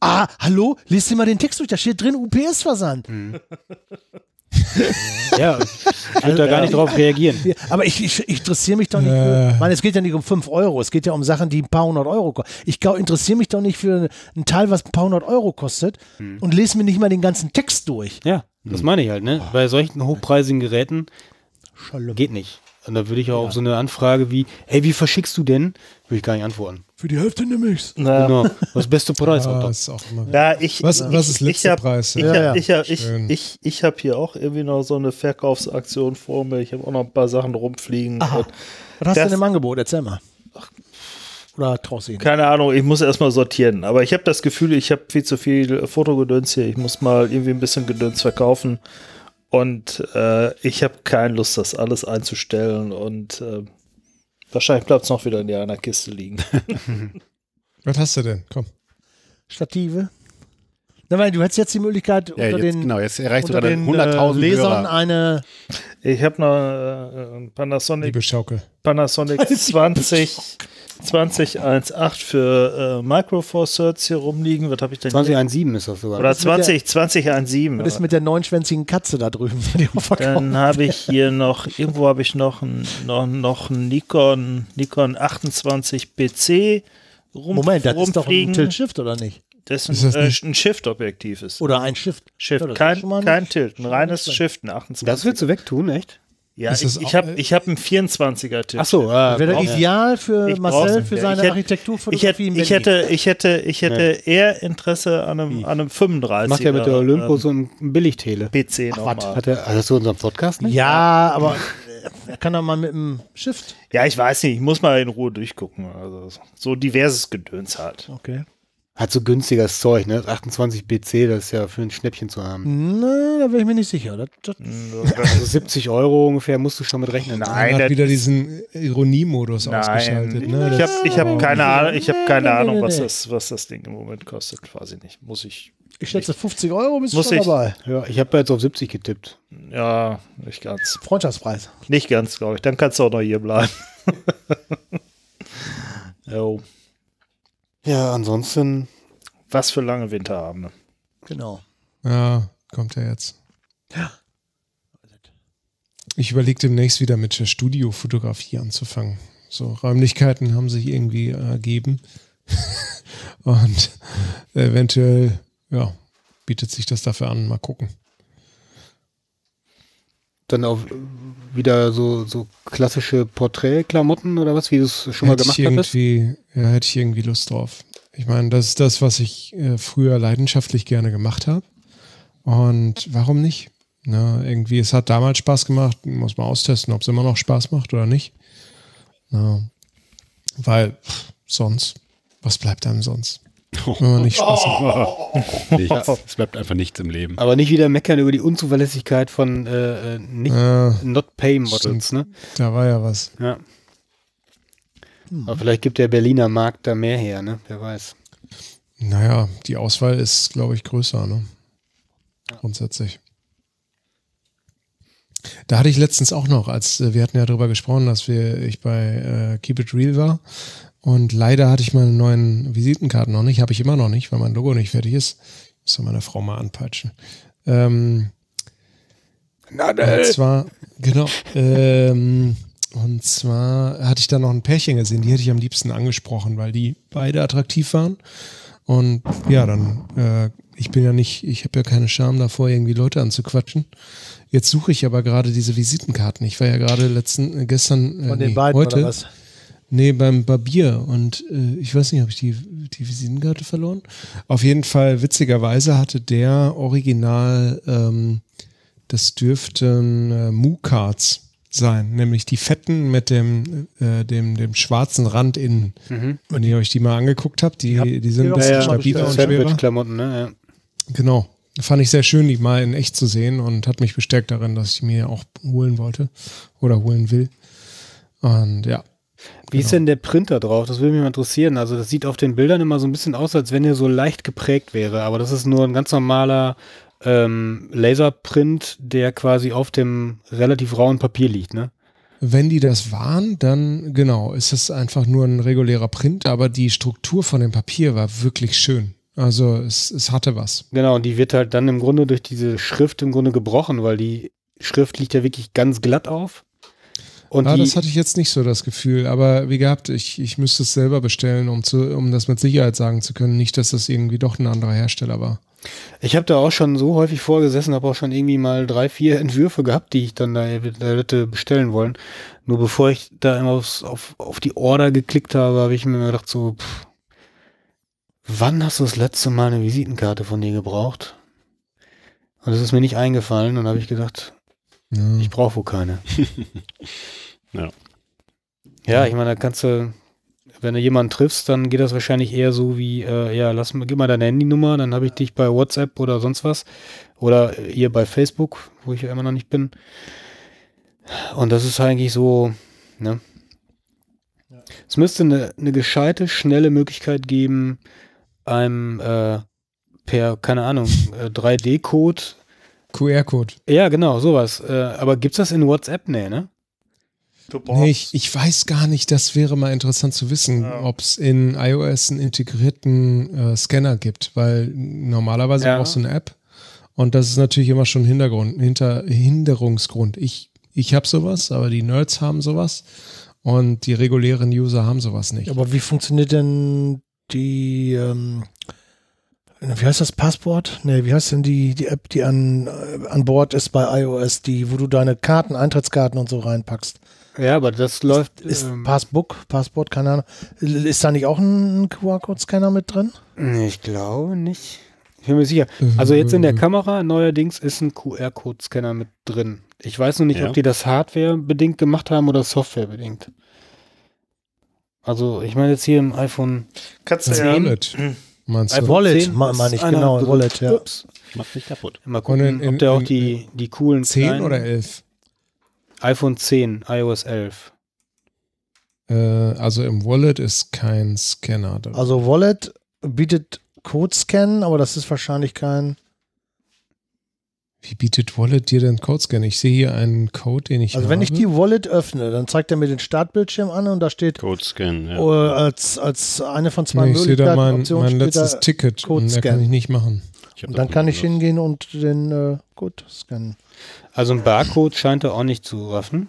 Ah, hallo? Lies dir mal den Text durch, da steht drin UPS-Versand.
Ja, ich würde da gar nicht drauf reagieren.
Ja, aber ich, ich, ich interessiere mich doch nicht
Äh.
für, ich meine, es geht ja nicht um 5 Euro, es geht ja um Sachen, die ein paar hundert Euro kosten. Ich interessiere mich doch nicht für ein Teil, was ein paar hundert Euro kostet und lese mir nicht mal den ganzen Text durch.
Ja, das meine ich halt, ne? Bei solchen hochpreisigen Geräten
Schallem.
geht nicht. Und da würde ich auch auf so eine Anfrage wie, hey, wie verschickst du denn? Würde ich gar nicht antworten.
Für die Hälfte nehme ich's.
Na,
Genau. Was beste Preis,
Ah,
Alter.
ist auch immer.
Ja, ich,
Was-
ich,
was ist letzter
ich hab,
Preis?
Ich
Ja,
habe
ja.
ich hab, ich,
Schön.
ich, ich hab hier auch irgendwie noch so eine Verkaufsaktion vor mir. Ich habe auch noch ein paar Sachen rumfliegen.
Was hast du denn im Angebot? Erzähl mal. Oder traust du ihn?
keine Ahnung, ich muss erstmal sortieren. Aber ich habe das Gefühl, ich habe viel zu viel Fotogedöns hier. Ich muss mal irgendwie ein bisschen Gedöns verkaufen. Und äh, ich habe keine Lust, das alles einzustellen. Und äh, wahrscheinlich bleibt es noch wieder in einer Kiste liegen.
Was hast du denn? Komm.
Stative? Na, weil du hättest jetzt die Möglichkeit,
Ja,
unter
jetzt,
den,
genau, jetzt erreicht
unter den
100.000
äh, Lesern
Hörer.
eine.
Ich habe noch äh, ein Panasonic
Liebe Schaukel.
Panasonic 20 2018 für äh, Micro Four Thirds hier rumliegen. Was habe ich denn hier?
2017 ist das sogar.
Oder
ist mit der-
20, 2017.
Was ist mit der neunschwänzigen Katze da drüben?
Dann habe ich hier noch, irgendwo habe ich noch ein, noch, noch ein Nikon, Nikon 28 PC rum,
Moment, das ist doch ein
rumfliegen.
Tilt Shift oder nicht?
Das ist ein,
das
äh, ein Shift-Objektiv ist.
Oder ein Shift.
Shift,
Ja,
kein, kein Tilt, ein reines
nicht
Shift, ein 28.
Das willst du wegtun, echt?
Ja,
Ist
ich, ich habe ich hab einen 24er Tilt.
Ach so, ah,
Wäre ideal für
Ich
Marcel für seine
hätte-
Architekturfotografie
Ich hätte, ich hätte, ich hätte, ich hätte eher Interesse an einem, an einem 35er.
macht ja mit der Olympus so ein Billigtele.
ähm, PC nochmal.
Hat er, also so unserem Podcast nicht?
Ja, aber äh, er kann doch mal mit dem Shift.
Ja, ich weiß nicht, ich muss mal in Ruhe durchgucken. Also so diverses Gedöns hat.
Okay.
Hat so günstiges Zeug, ne? Das 28 BC, das ist ja für ein Schnäppchen zu haben.
Na, da wäre ich mir nicht sicher. Das, das,
Also 70 Euro ungefähr musst du schon mit rechnen.
Er
Nein,
hat wieder diesen Ironiemodus ausgeschaltet. Ne?
ich habe ich hab keine Ahnung, ich habe keine Ahnung, was das, was das Ding im Moment kostet. Quasi nicht. Muss ich.
ich schätze 50 Euro bist du
Muss
schon
ich-
dabei.
Ja, ich habe jetzt auf 70 getippt.
Ja, nicht ganz.
Freundschaftspreis.
Nicht ganz, glaube ich. Dann kannst du auch noch hier bleiben. jo.
Ja, ansonsten,
Was für lange Winterabende.
Genau.
Ja, kommt er jetzt. Ich überlege demnächst wieder mit der Studiofotografie anzufangen. So Räumlichkeiten haben sich irgendwie ergeben. Und eventuell, ja, bietet sich das dafür an. Mal gucken.
Dann auch wieder so, so klassische Porträtklamotten oder was, wie du es schon mal
hätte
gemacht
ich
hattest?
irgendwie, ja, hätte ich irgendwie Lust drauf. Ich meine, das ist das, was ich äh, früher leidenschaftlich gerne gemacht habe. Und warum nicht? Na, irgendwie, es hat damals Spaß gemacht, muss man austesten, ob es immer noch Spaß macht oder nicht. Na, weil pff, sonst, was bleibt einem sonst? Wenn man nicht Spaß hat.
Nichts. Es bleibt einfach nichts im Leben.
Aber nicht wieder meckern über die Unzuverlässigkeit von äh, äh, nicht
Äh,
Not Pay Models, ne?
da war ja was.
Ja. Aber vielleicht gibt der Berliner Markt da mehr her, ne? Wer weiß.
Naja, die Auswahl ist, glaube ich, größer, ne? Grundsätzlich. Da hatte ich letztens auch noch, als äh, wir hatten ja darüber gesprochen, dass wir, ich bei äh, Keep It Real war. Und leider hatte ich meine neuen Visitenkarten noch nicht, habe ich immer noch nicht, weil mein Logo nicht fertig ist. Muss ja meine Frau mal anpeitschen. Ähm, und zwar, genau, ähm, und zwar hatte ich da noch ein Pärchen gesehen, die hätte ich am liebsten angesprochen, weil die beide attraktiv waren. Und ja, dann, äh, ich bin ja nicht, ich habe ja keine Scham davor, irgendwie Leute anzuquatschen. Jetzt suche ich aber gerade diese Visitenkarten. Ich war ja gerade letzten, äh, gestern, äh,
Von
nee,
den beiden
heute,
oder was?
Nee, beim Barbier. Und äh, ich weiß nicht, habe ich die, die Visitenkarte verloren? Auf jeden Fall, witzigerweise hatte der Original, ähm, das dürften äh, Mu-Cards sein, nämlich die fetten mit dem, äh, dem, dem schwarzen Rand innen. Wenn ihr euch die mal angeguckt habt, die, die sind
ja,
ein bisschen
ja,
stabiler und schwerer.
Sandwich-Klamotten, ne?
Genau. Fand ich sehr schön, die mal in echt zu sehen und hat mich bestärkt darin, dass ich mir auch holen wollte oder holen will. Und ja,
Wie ist denn der Printer drauf? Das würde mich mal interessieren. Also das sieht auf den Bildern immer so ein bisschen aus, als wenn er so leicht geprägt wäre. Aber das ist nur ein ganz normaler ähm, Laserprint, der quasi auf dem relativ rauen Papier liegt, ne?
Wenn die das waren, dann genau, ist es einfach nur ein regulärer Print, aber die Struktur von dem Papier war wirklich schön. Also es, es hatte was.
Genau, und die wird halt dann im Grunde durch diese Schrift im Grunde gebrochen, weil die Schrift liegt ja wirklich ganz glatt auf. Und
ah, das hatte ich jetzt nicht so das Gefühl, aber wie gehabt, ich, ich müsste es selber bestellen, um, zu, um das mit Sicherheit sagen zu können. Nicht, dass das irgendwie doch ein anderer Hersteller war.
ich habe da auch schon so häufig vorgesessen, habe auch schon irgendwie mal drei, vier Entwürfe gehabt, die ich dann da, da hätte bestellen wollen. Nur bevor ich da immer aufs, auf, auf die Order geklickt habe, habe ich mir gedacht so, pff, wann hast du das letzte Mal eine Visitenkarte von dir gebraucht? Und das ist mir nicht eingefallen und habe ich gedacht,
Ja.
ich brauche wohl keine.
Ja.
Ja, ich meine, da kannst du, wenn du jemanden triffst, dann geht das wahrscheinlich eher so wie, äh, ja, lass mal, gib mal deine Handynummer, dann habe ich dich bei WhatsApp oder sonst was. Oder äh, hier bei Facebook, wo ich ja immer noch nicht bin. Und das ist eigentlich so, ne? Es müsste eine, eine gescheite, schnelle Möglichkeit geben, einem äh, per, keine Ahnung, äh, 3D-Code.
QR-Code.
Ja, genau, sowas. Äh, aber gibt's das in WhatsApp? Nee, ne?
Du brauchst,
Nee, ich, ich weiß gar nicht, das wäre mal interessant zu wissen, ob es in iOS einen integrierten äh, Scanner gibt, weil normalerweise
Ja.
brauchst du eine App und das ist natürlich immer schon Hintergrund, hinter, Hinderungsgrund. Ich, ich habe sowas, aber die Nerds haben sowas und die regulären User haben sowas nicht.
Aber wie funktioniert denn die, ähm, wie heißt das Passport? Nee, wie heißt denn die, die App, die an, äh, an Bord ist bei iOS, die, wo du deine Karten, Eintrittskarten und so reinpackst?
Ja, aber das läuft.
Ist
ähm,
Passbook, Passport, keine Ahnung. Ist da nicht auch ein QR-Code-Scanner mit drin?
Nee, ich glaube nicht. Ich bin mir sicher. Also jetzt in der Kamera neuerdings ist ein QR-Code-Scanner mit drin. Ich weiß noch nicht,
Ja.
ob die das Hardware-bedingt gemacht haben oder Software-bedingt. Also ich meine jetzt hier im iPhone
kannst du
Das
ja,
Wallet, meinst du?
Wallet,
10
ma-
ist
meine ich, genau. Wallet, ja.
Ups.
Macht nicht kaputt.
Mal gucken,
Und in- in-
ob der auch
in-
die, die coolen
10
kleinen-
oder 11?
iPhone 10, iOS 11.
Äh, also im Wallet ist kein Scanner drin.
Also Wallet bietet Code-Scan, aber das ist wahrscheinlich kein.
Wie bietet Wallet dir denn Codescan? Ich sehe hier einen Code, den ich
Also
habe.
wenn ich die Wallet öffne, dann zeigt er mir den Startbildschirm an und da steht
Code Scan, ja.
oh, als, als eine von zwei
nee, ich sehe da mein, mein letztes Ticket und mehr
Codescan.
kann ich nicht machen.
Ich
und dann kann ich hingehen und den äh, Code scannen.
Also ein Barcode scheint er auch nicht zu raffen.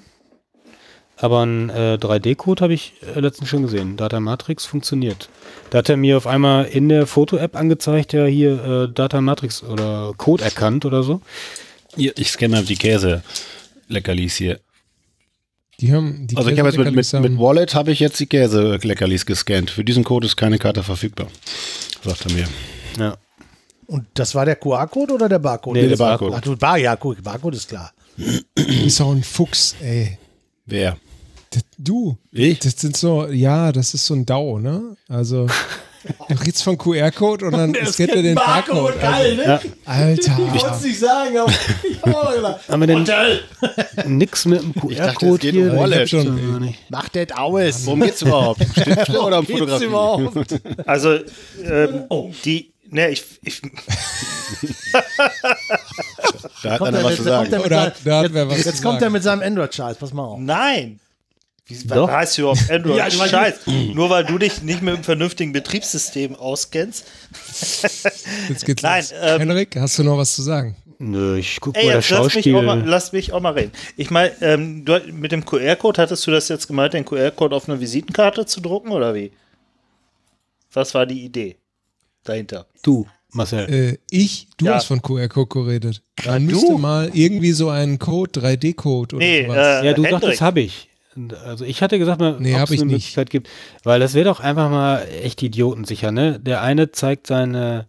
Aber ein äh, 3D-Code habe ich äh, letztens schon gesehen. Data Matrix funktioniert. Da hat er mir auf einmal in der Foto-App angezeigt, ja hier äh, Data Matrix oder Code erkannt oder so.
Hier, ich scanne die Käse-Leckerlis hier.
Die haben die
Also ich habe jetzt mit, mit, mit Wallet habe ich jetzt die Käse-Leckerlis gescannt. Für diesen Code ist keine Karte verfügbar. Sagt er mir.
Ja.
Und das war der QR-Code oder der Barcode?
Nee,
der
der
Barcode.
Ach du, Bar, ja, guck, Barcode ist klar.
Du bist auch ein Fuchs, ey.
Wer?
Du.
Ich?
Das sind so, ja, das ist so ein DAO, ne? Also, du redest von QR-Code und dann scannt er den Barcode.
ne?
Alter.
nicht sagen, aber ich habe auch gedacht.
Haben wir denn nix mit dem
es
QR-Code hier?
um Wallet.
Ich hab schon gar nicht.
Mach das aus.
Worum geht's überhaupt? Stifte oder um
Geht's
Fotografie?
überhaupt?
also ähm, die, ne, ich, ich,
Da hat einer
er
was zu
kommt
sagen.
jetzt jetzt kommt er mit seinem Android-Scheiß, pass mal auf.
nein. Wie, was heißt überhaupt Android?
Ja,
Scheiß. Nur weil du dich nicht mit einem vernünftigen Betriebssystem auskennst.
Jetzt geht's
Nein,
los.
ähm,
Henrik, hast du noch was zu sagen?
Nö, ich guck
Ey,
mal,
jetzt lass mich, auch mal,
Schauspiel.
lass mich auch mal reden. Ich meine, ähm, mit dem QR-Code hattest du das jetzt gemeint, den QR-Code auf eine Visitenkarte zu drucken oder wie? Was war die Idee dahinter?
Du, Marcel.
Äh, ich, du
Ja.
hast von QR-Code geredet.
Ja,
Man
du.
müsste mal irgendwie so einen Code, 3D-Code oder
Nee,
sowas.
äh,
Ja, du
Hendrik.
sagtest, habe ich. Also ich hatte gesagt, mal,
Nee,
ob es eine
nicht.
Möglichkeit gibt. Weil das wäre doch einfach mal echt idiotensicher, ne? Der eine zeigt seine,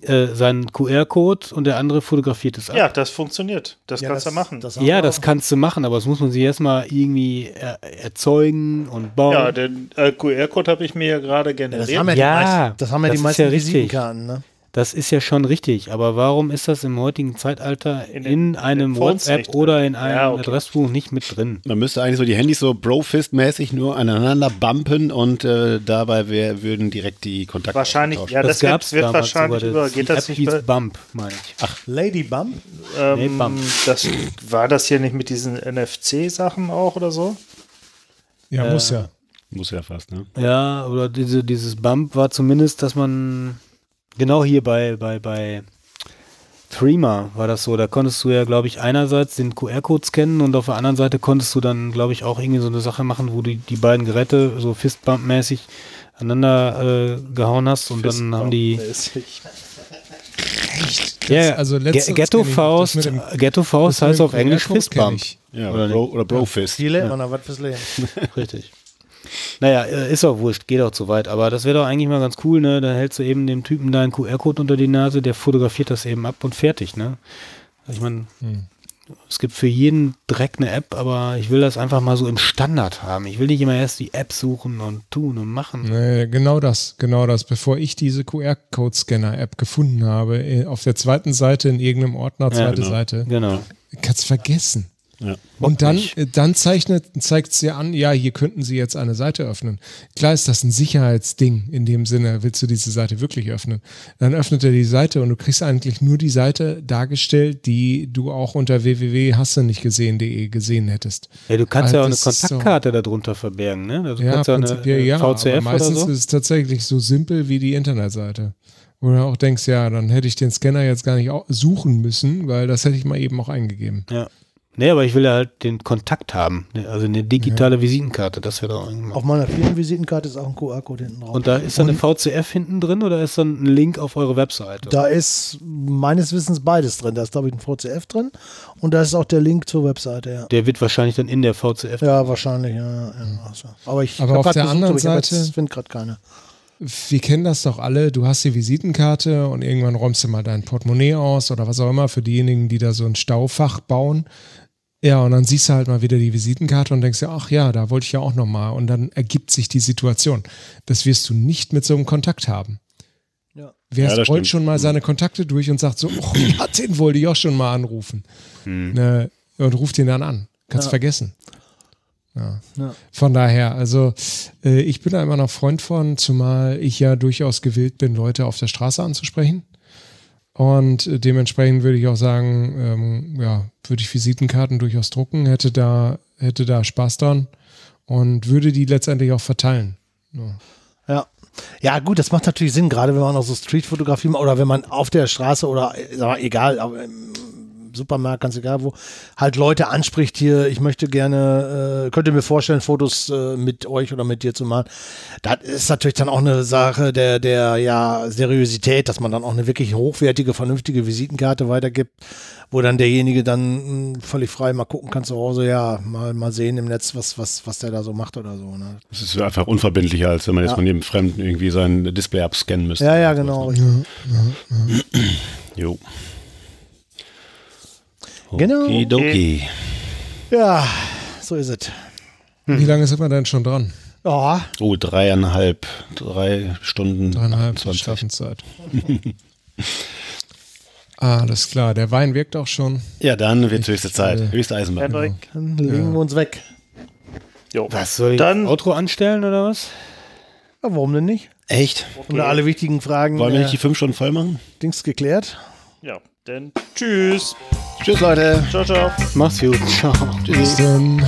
äh, seinen QR-Code und der andere fotografiert es ab.
Ja, das funktioniert. Das kannst du machen.
das
Ja, das
auch.
kannst du machen, aber das muss man sich erstmal irgendwie er, erzeugen und bauen.
ja, den äh, QR-Code habe ich mir ja gerade
Ja,
generiert.
das haben ja,
Ja,
die meisten, das haben ja
das
die
ist
meisten
ja.
Visitenkarten. Ne?
Das ist ja schon richtig, aber warum ist das im heutigen Zeitalter
In
in,
den- in
einem
Phones
WhatsApp oder in einem
Ja, okay.
Adressbuch nicht mit drin?
Man müsste eigentlich so die Handys so Brofist-mäßig nur aneinander bumpen und äh, dabei wär, würden direkt die Kontakte
Wahrscheinlich, ja, das,
das gab es
wird, wird
damals
wahrscheinlich über.
Das,
Geht
die
das
App
nicht
hieß Bump, meine ich.
Lady Bump?
ähm,
Nee, Bump.
das, War das hier nicht mit diesen NFC-Sachen auch oder so?
Ja, muss ja.
Muss ja fast, ne?
Ja, oder diese, dieses Bump war zumindest, dass man genau hier bei, bei, bei Threema war das so. Da konntest du ja, glaube ich, einerseits den QR-Code scannen und auf der anderen Seite konntest du dann, glaube ich, auch irgendwie so eine Sache machen, wo du die beiden Geräte so Fistbump-mäßig aneinander äh, gehauen hast und dann haben die.
Fistbump-mäßig.
Ja,
also
Ge-
letztens
Ghetto Faust,
dem-
Ghetto Faust heißt auf Englisch Fistbump.
Ja,
Oder
oder, Bro, oder Brofist.
Ja. was fürs Leben.
Richtig. Naja, äh, ist auch wurscht, geht auch zu weit, aber das wäre doch eigentlich mal ganz cool, ne? Da hältst du eben dem Typen deinen QR-Code unter die Nase, der fotografiert das eben ab und fertig, ne? Ich meine,
Hm.
es gibt für jeden Dreck eine App, aber ich will das einfach mal so im Standard haben. Ich will nicht immer erst die App suchen und tun und machen.
Nee, genau das, genau das. Bevor ich diese QR-Code-Scanner-App gefunden habe, eh, auf der zweiten Seite in irgendeinem Ordner, zweite
genau.
Seite,
Genau.
kannst vergessen.
Ja.
Und dann,
nicht.
äh, dann zeichnet, zeigt es dir an, ja, hier könnten sie jetzt eine Seite öffnen. Klar ist das ein Sicherheitsding in dem Sinne, willst du diese Seite wirklich öffnen? Dann öffnet er die Seite und du kriegst eigentlich nur die Seite dargestellt, die du auch unter www.hassenichtgesehen.de gesehen hättest.
Ja, du kannst
Also
ja auch eine
ist so-
Kontaktkarte darunter verbergen, ne? Also du
Ja,
kannst ja eine äh,
ja, aber
VCF oder
meistens
so.
ist es tatsächlich so simpel wie die Internetseite. Wo du auch denkst, ja, dann hätte ich den Scanner jetzt gar nicht suchen müssen, weil das hätte ich mal eben auch eingegeben.
Ja. Nee, aber ich will ja halt den Kontakt haben. ne? Also eine digitale Visitenkarte, das wäre doch irgendwas.
Auf meiner Firmenvisitenkarte ist auch ein QR-Code hinten drauf.
Und da ist dann eine VCF hinten drin oder ist dann ein Link auf eure Webseite?
Da ist meines Wissens beides drin. Da ist, glaube ich, ein VCF drin und da ist auch der Link zur Webseite, ja.
Der wird wahrscheinlich dann in der VCF.
Ja, wahrscheinlich, ja. ja also. Aber ich
Aber
hab
auf
grad
der anderen
aber ich
Seite-
finde gerade keine.
wir kennen das doch alle, du hast die Visitenkarte und irgendwann räumst du mal dein Portemonnaie aus oder was auch immer für diejenigen, die da so ein Staufach bauen. Ja, und dann siehst du halt mal wieder die Visitenkarte und denkst dir, ach ja, da wollte ich ja auch nochmal. Und dann ergibt sich die Situation. Das wirst du nicht mit so einem Kontakt haben.
Ja.
Wer
Ja,
rollt schon mal seine Kontakte durch und sagt so, oh, ja, den wollte ich auch schon mal anrufen. Ne, und ruft ihn dann an. Kannst
Ja.
vergessen. Ja.
Ja.
Von daher, also äh, ich bin da immer noch Freund von, zumal ich ja durchaus gewillt bin, Leute auf der Straße anzusprechen. Und dementsprechend würde ich auch sagen, ähm, ja, würde ich Visitenkarten durchaus drucken, hätte da, hätte da Spaß dran und würde die letztendlich auch verteilen.
Ja. Ja, gut, das macht natürlich Sinn, gerade wenn man auch so Streetfotografie macht oder wenn man auf der Straße oder äh, egal, im Supermarkt, ganz egal wo, halt Leute anspricht hier, ich möchte gerne, äh, könnt ihr mir vorstellen, Fotos äh, mit euch oder mit dir zu machen. Das ist natürlich dann auch eine Sache der, der ja, Seriosität, dass man dann auch eine wirklich hochwertige, vernünftige Visitenkarte weitergibt, wo dann derjenige dann mh, völlig frei mal gucken kann zu Hause, ja, mal, mal sehen im Netz, was, was, was der da so macht oder so. Ne?
Das ist einfach unverbindlicher, als wenn man jetzt
Ja.
von jedem Fremden irgendwie sein Display abscannen müsste.
Ja, ja, genau. richtig.
Jo.
Genau.
Okidoki.
Ja, so ist es.
Wie lange sind wir denn schon dran?
Ja,
Oh, dreieinhalb, drei Stunden.
Dreieinhalb
20.
Schaffenszeit. Alles klar, der Wein wirkt auch schon.
Ja, dann wird höchste Zeit.
äh,
Höchste Eisenbahn.
Hendrik.
dann legen wir uns weg.
Jo.
Was soll ich
Dann-
Outro anstellen oder was?
Ja, warum denn nicht?
Echt?
Und alle wichtigen Fragen
Wollen wir
äh,
nicht die fünf Stunden voll machen?
Dings geklärt.
Ja, dann tschüss.
Tschüss, Leute.
Ciao, ciao.
Mach's gut. Ciao.
Bis dann.